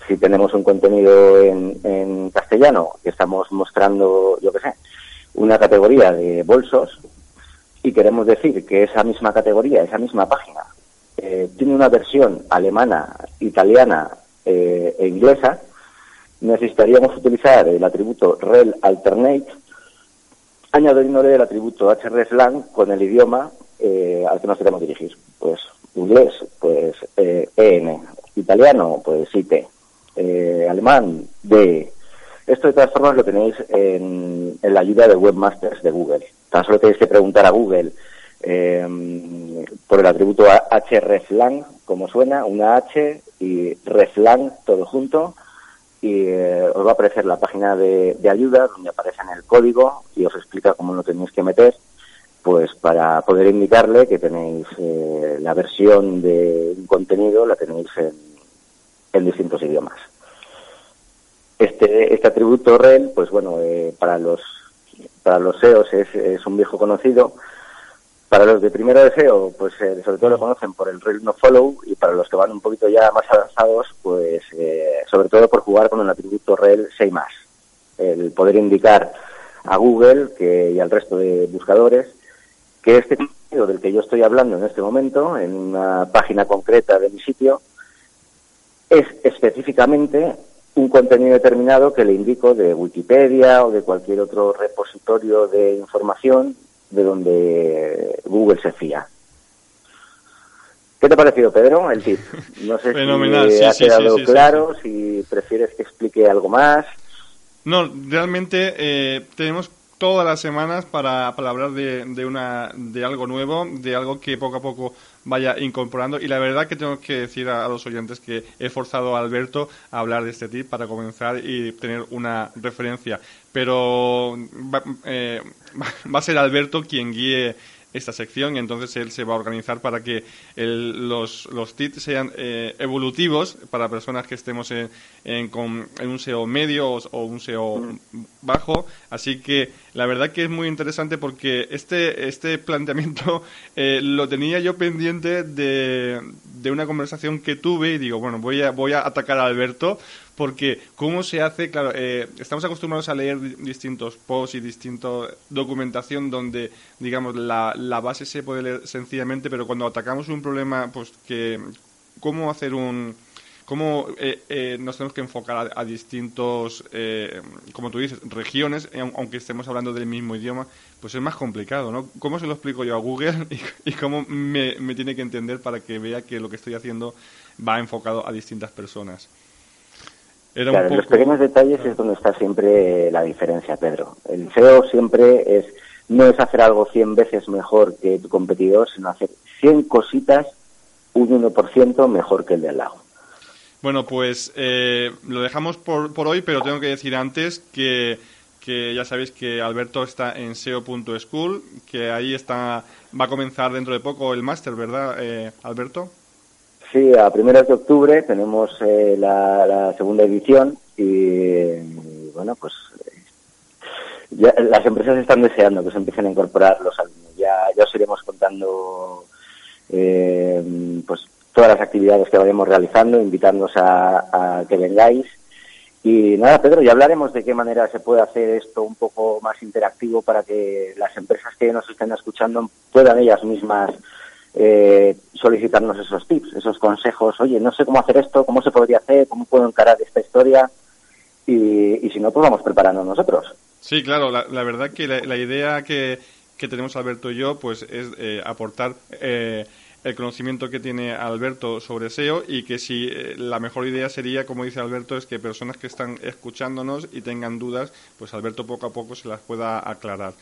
si tenemos un contenido en, castellano que estamos mostrando, yo qué sé, una categoría de bolsos y queremos decir que esa misma categoría, esa misma página, eh, tiene una versión alemana, italiana eh, e inglesa, necesitaríamos utilizar el atributo rel alternate añadiéndole el atributo hrslang con el idioma eh, al que nos queremos dirigir. Pues inglés, pues EN, italiano, pues IT, alemán, D, Esto de todas formas lo tenéis en, la ayuda de Webmasters de Google. Tan solo tenéis que preguntar a Google eh, por el atributo hreflang, como suena, una H y reflang todo junto, y eh, os va a aparecer la página de, ayuda donde aparece en el código y os explica cómo lo tenéis que meter pues para poder indicarle que tenéis eh, la versión de un contenido la tenéis en, en distintos idiomas. Este, este atributo rel, pues bueno, eh, para los para los SEOs es, un viejo conocido. Para los de primero de SEO, pues eh, sobre todo lo conocen por el rel no follow y para los que van un poquito ya más avanzados, pues eh, sobre todo por jugar con el atributo rel 6 más. El poder indicar a Google que, y al resto de buscadores que este contenido del que yo estoy hablando en este momento, en una página concreta de mi sitio, es específicamente un contenido determinado que le indico de Wikipedia o de cualquier otro repositorio de información de donde Google se fía. ¿Qué te ha parecido, Pedro, el tip? No sé Fenomenal, si sí, ha sí, quedado sí, claro, si prefieres que explique algo más. No, realmente eh, tenemos todas las semanas para, para hablar de, de, una, de algo nuevo, de algo que poco a poco vaya incorporando. Y la verdad que tengo que decir a, los oyentes que he forzado a Alberto a hablar de este tip para comenzar y tener una referencia. Pero va, eh, va a ser Alberto quien guíe esta sección y entonces él se va a organizar para que el, los, los tips sean eh, evolutivos para personas que estemos en, en, con, un SEO medio o, o un SEO bajo. Así que la verdad que es muy interesante porque este, este planteamiento eh, lo tenía yo pendiente de, de una conversación que tuve y digo, bueno, voy a, voy a atacar a Alberto porque cómo se hace, claro, eh, estamos acostumbrados a leer di- distintos posts y distinta documentación donde, digamos, la, base se puede leer sencillamente, pero cuando atacamos un problema, pues que, cómo hacer un, cómo eh, eh, nos tenemos que enfocar a, distintos, eh, como tú dices, regiones, eh, aun- aunque estemos hablando del mismo idioma, pues es más complicado, ¿no? ¿Cómo se lo explico yo a Google y, y cómo me, me tiene que entender para que vea que lo que estoy haciendo va enfocado a distintas personas? Era Claro, un en los pequeños detalles es donde está siempre la diferencia, Pedro. El SEO siempre es, no es hacer algo 100 veces mejor que tu competidor, sino hacer 100 cositas un 1% mejor que el de al lado. Bueno, pues eh, lo dejamos por, por hoy, pero tengo que decir antes que, que ya sabéis que Alberto está en SEO.school, que ahí está va a comenzar dentro de poco el máster, ¿verdad, eh, Alberto? Sí, a primeros de octubre tenemos eh, la, la segunda edición y, bueno, pues ya, las empresas están deseando que se empiecen a incorporar los alumnos. Ya, ya os iremos contando eh, pues todas las actividades que vayamos realizando, invitándoos a, a que vengáis. Y nada, Pedro, ya hablaremos de qué manera se puede hacer esto un poco más interactivo para que las empresas que nos estén escuchando puedan ellas mismas eh, solicitarnos esos tips, esos consejos. Oye, no sé cómo hacer esto, cómo se podría hacer, cómo puedo encarar esta historia. Y, si no, pues vamos preparando nosotros. Sí, claro, la, la verdad que la, la idea que, que, tenemos Alberto y yo pues es eh, aportar eh, el conocimiento que tiene Alberto sobre SEO y que si eh, la mejor idea sería, como dice Alberto, es que personas que están escuchándonos y tengan dudas, pues Alberto poco a poco se las pueda aclarar.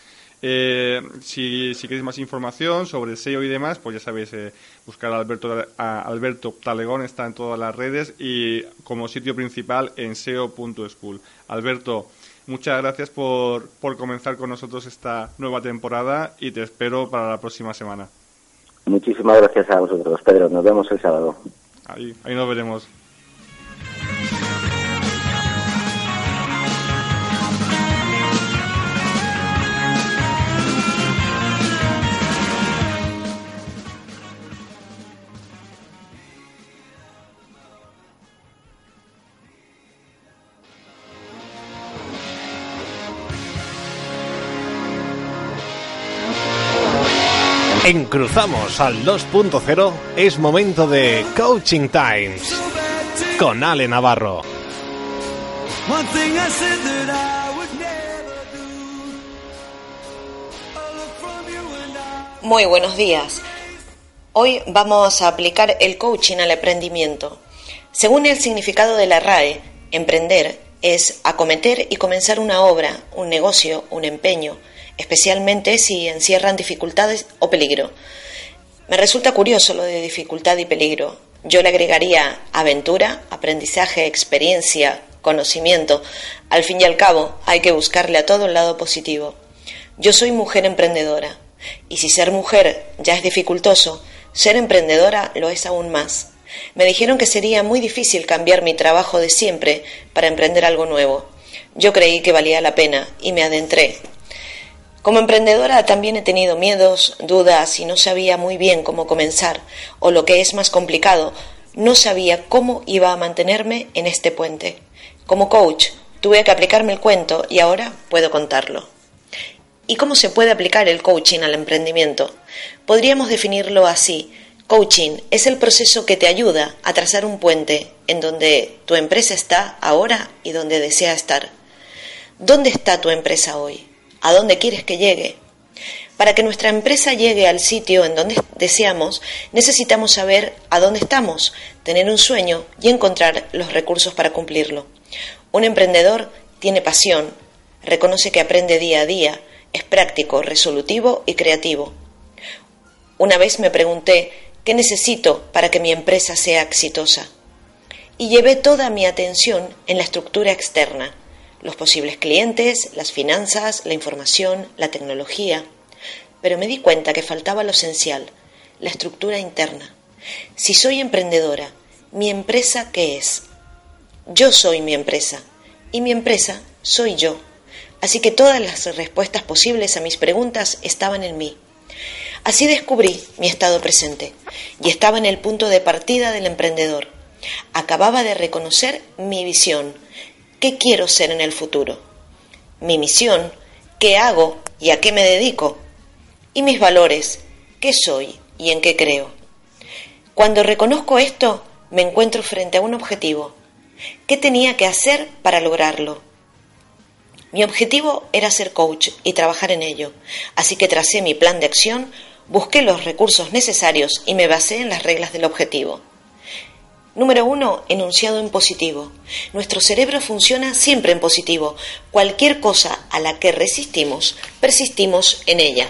Eh, si, si, queréis más información sobre SEO y demás, pues ya sabéis, eh, buscar a Alberto, a Alberto Talegón, está en todas las redes y como sitio principal en SEO.school. Alberto, muchas gracias por, por comenzar con nosotros esta nueva temporada y te espero para la próxima semana. Muchísimas gracias a vosotros, Pedro. Nos vemos el sábado. Ahí, ahí nos veremos. En Cruzamos al 2.0 es momento de Coaching Times con Ale Navarro. Muy buenos días. Hoy vamos a aplicar el coaching al emprendimiento. Según el significado de la RAE, emprender es acometer y comenzar una obra, un negocio, un empeño, especialmente si encierran dificultades o peligro. Me resulta curioso lo de dificultad y peligro. Yo le agregaría aventura, aprendizaje, experiencia, conocimiento. Al fin y al cabo, hay que buscarle a todo el lado positivo. Yo soy mujer emprendedora, y si ser mujer ya es dificultoso, ser emprendedora lo es aún más. Me dijeron que sería muy difícil cambiar mi trabajo de siempre para emprender algo nuevo. Yo creí que valía la pena y me adentré. Como emprendedora también he tenido miedos, dudas y no sabía muy bien cómo comenzar, o lo que es más complicado, no sabía cómo iba a mantenerme en este puente. Como coach tuve que aplicarme el cuento y ahora puedo contarlo. ¿Y cómo se puede aplicar el coaching al emprendimiento? Podríamos definirlo así. Coaching es el proceso que te ayuda a trazar un puente en donde tu empresa está ahora y donde desea estar. ¿Dónde está tu empresa hoy? ¿A dónde quieres que llegue? Para que nuestra empresa llegue al sitio en donde deseamos, necesitamos saber a dónde estamos, tener un sueño y encontrar los recursos para cumplirlo. Un emprendedor tiene pasión, reconoce que aprende día a día, es práctico, resolutivo y creativo. Una vez me pregunté ¿Qué necesito para que mi empresa sea exitosa? Y llevé toda mi atención en la estructura externa, los posibles clientes, las finanzas, la información, la tecnología. Pero me di cuenta que faltaba lo esencial, la estructura interna. Si soy emprendedora, ¿mi empresa qué es? Yo soy mi empresa y mi empresa soy yo. Así que todas las respuestas posibles a mis preguntas estaban en mí. Así descubrí mi estado presente y estaba en el punto de partida del emprendedor. Acababa de reconocer mi visión, qué quiero ser en el futuro, mi misión, qué hago y a qué me dedico, y mis valores, qué soy y en qué creo. Cuando reconozco esto, me encuentro frente a un objetivo. ¿Qué tenía que hacer para lograrlo? Mi objetivo era ser coach y trabajar en ello, así que tracé mi plan de acción Busqué los recursos necesarios y me basé en las reglas del objetivo. Número uno, enunciado en positivo. Nuestro cerebro funciona siempre en positivo. Cualquier cosa a la que resistimos, persistimos en ella.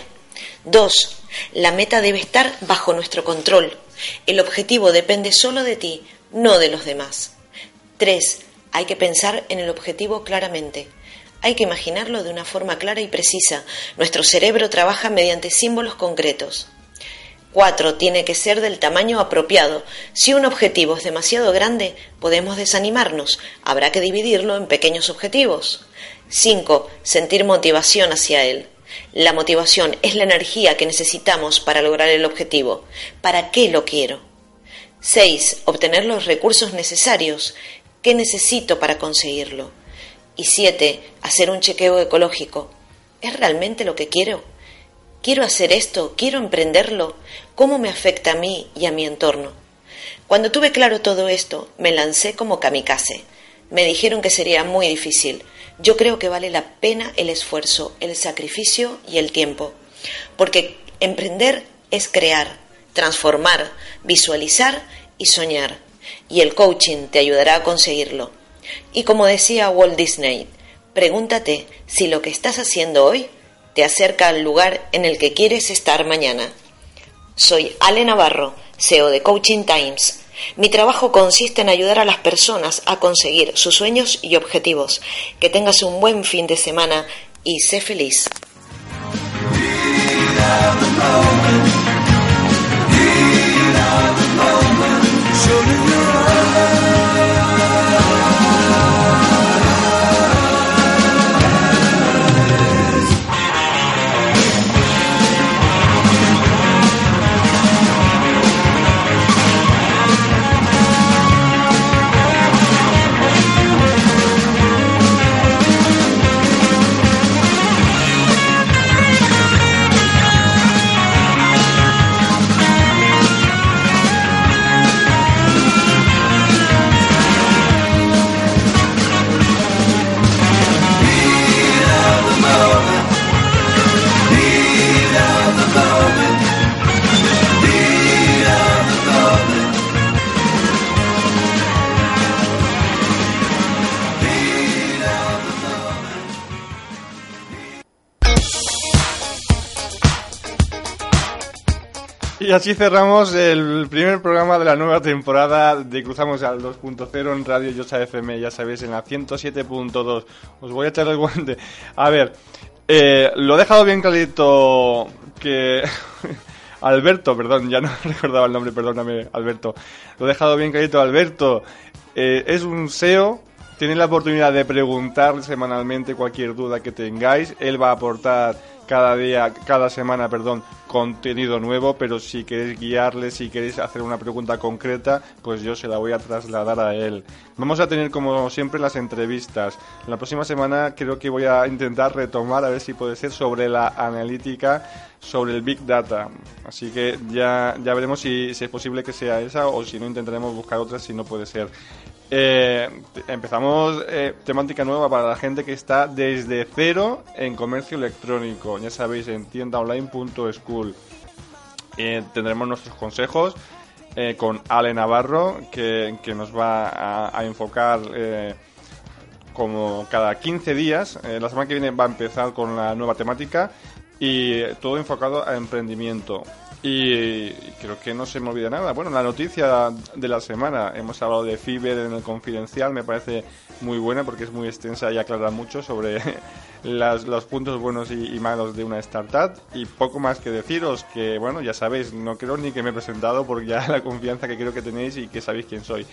Dos, la meta debe estar bajo nuestro control. El objetivo depende solo de ti, no de los demás. Tres, hay que pensar en el objetivo claramente. Hay que imaginarlo de una forma clara y precisa. Nuestro cerebro trabaja mediante símbolos concretos. 4. Tiene que ser del tamaño apropiado. Si un objetivo es demasiado grande, podemos desanimarnos. Habrá que dividirlo en pequeños objetivos. 5. Sentir motivación hacia él. La motivación es la energía que necesitamos para lograr el objetivo. ¿Para qué lo quiero? 6. Obtener los recursos necesarios. ¿Qué necesito para conseguirlo? Y siete, hacer un chequeo ecológico. ¿Es realmente lo que quiero? ¿Quiero hacer esto? ¿Quiero emprenderlo? ¿Cómo me afecta a mí y a mi entorno? Cuando tuve claro todo esto, me lancé como kamikaze. Me dijeron que sería muy difícil. Yo creo que vale la pena el esfuerzo, el sacrificio y el tiempo. Porque emprender es crear, transformar, visualizar y soñar. Y el coaching te ayudará a conseguirlo. Y como decía Walt Disney, pregúntate si lo que estás haciendo hoy te acerca al lugar en el que quieres estar mañana. Soy Ale Navarro, CEO de Coaching Times. Mi trabajo consiste en ayudar a las personas a conseguir sus sueños y objetivos. Que tengas un buen fin de semana y sé feliz. Y así cerramos el primer programa de la nueva temporada de Cruzamos al 2.0 en Radio Yosa FM, ya sabéis, en la 107.2. Os voy a echar el guante. A ver, eh, lo he dejado bien clarito que... Alberto, perdón, ya no recordaba el nombre, perdóname, Alberto. Lo he dejado bien clarito, Alberto. Eh, es un SEO Tenéis la oportunidad de preguntar semanalmente cualquier duda que tengáis. Él va a aportar cada día, cada semana, perdón, contenido nuevo, pero si queréis guiarle, si queréis hacer una pregunta concreta, pues yo se la voy a trasladar a él. Vamos a tener como siempre las entrevistas. La próxima semana creo que voy a intentar retomar a ver si puede ser sobre la analítica, sobre el Big Data. Así que ya, ya veremos si, si es posible que sea esa o si no intentaremos buscar otra si no puede ser. Eh, empezamos eh, temática nueva para la gente que está desde cero en comercio electrónico. Ya sabéis, en tiendaonline.school. Eh, tendremos nuestros consejos eh, con Ale Navarro, que, nos va a enfocar como cada 15 días. la semana que viene va a empezar con la nueva temática y todo enfocado a emprendimiento. Y creo que no se me olvida nada. Bueno, la noticia de la semana, hemos hablado de Fiber en el confidencial, me parece muy buena porque es muy extensa y aclara mucho sobre los puntos buenos y, malos de una startup. Y poco más que deciros que, bueno, ya sabéis, no creo ni que me he presentado porque ya la confianza que creo que tenéis y que sabéis quién soy.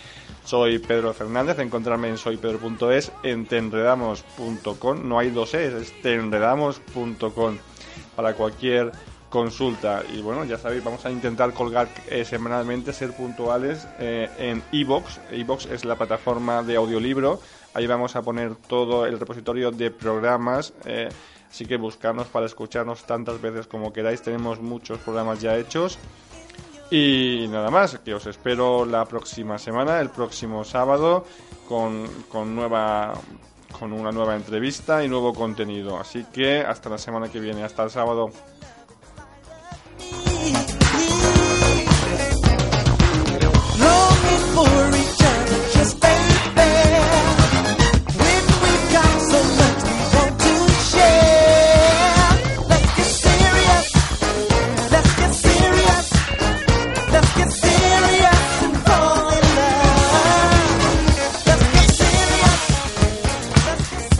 Soy Pedro Fernández, encontrarme en soypedro.es, en tenredamos.com, no hay dos es, es tenredamos.com para cualquier consulta. Y bueno, ya sabéis, vamos a intentar colgar eh, semanalmente, ser puntuales eh, en Evox. Evox es la plataforma de audiolibro. Ahí vamos a poner todo el repositorio de programas. Eh, así que buscarnos para escucharnos tantas veces como queráis. Tenemos muchos programas ya hechos. Y nada más, que os espero la próxima semana, el próximo sábado, con, con nueva con una nueva entrevista y nuevo contenido. Así que hasta la semana que viene, hasta el sábado.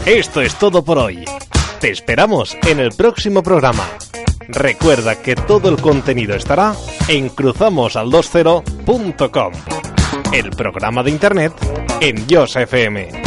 Esto es todo por hoy. Te esperamos en el próximo programa. Recuerda que todo el contenido estará en cruzamosal20.com, el programa de internet en Yos FM.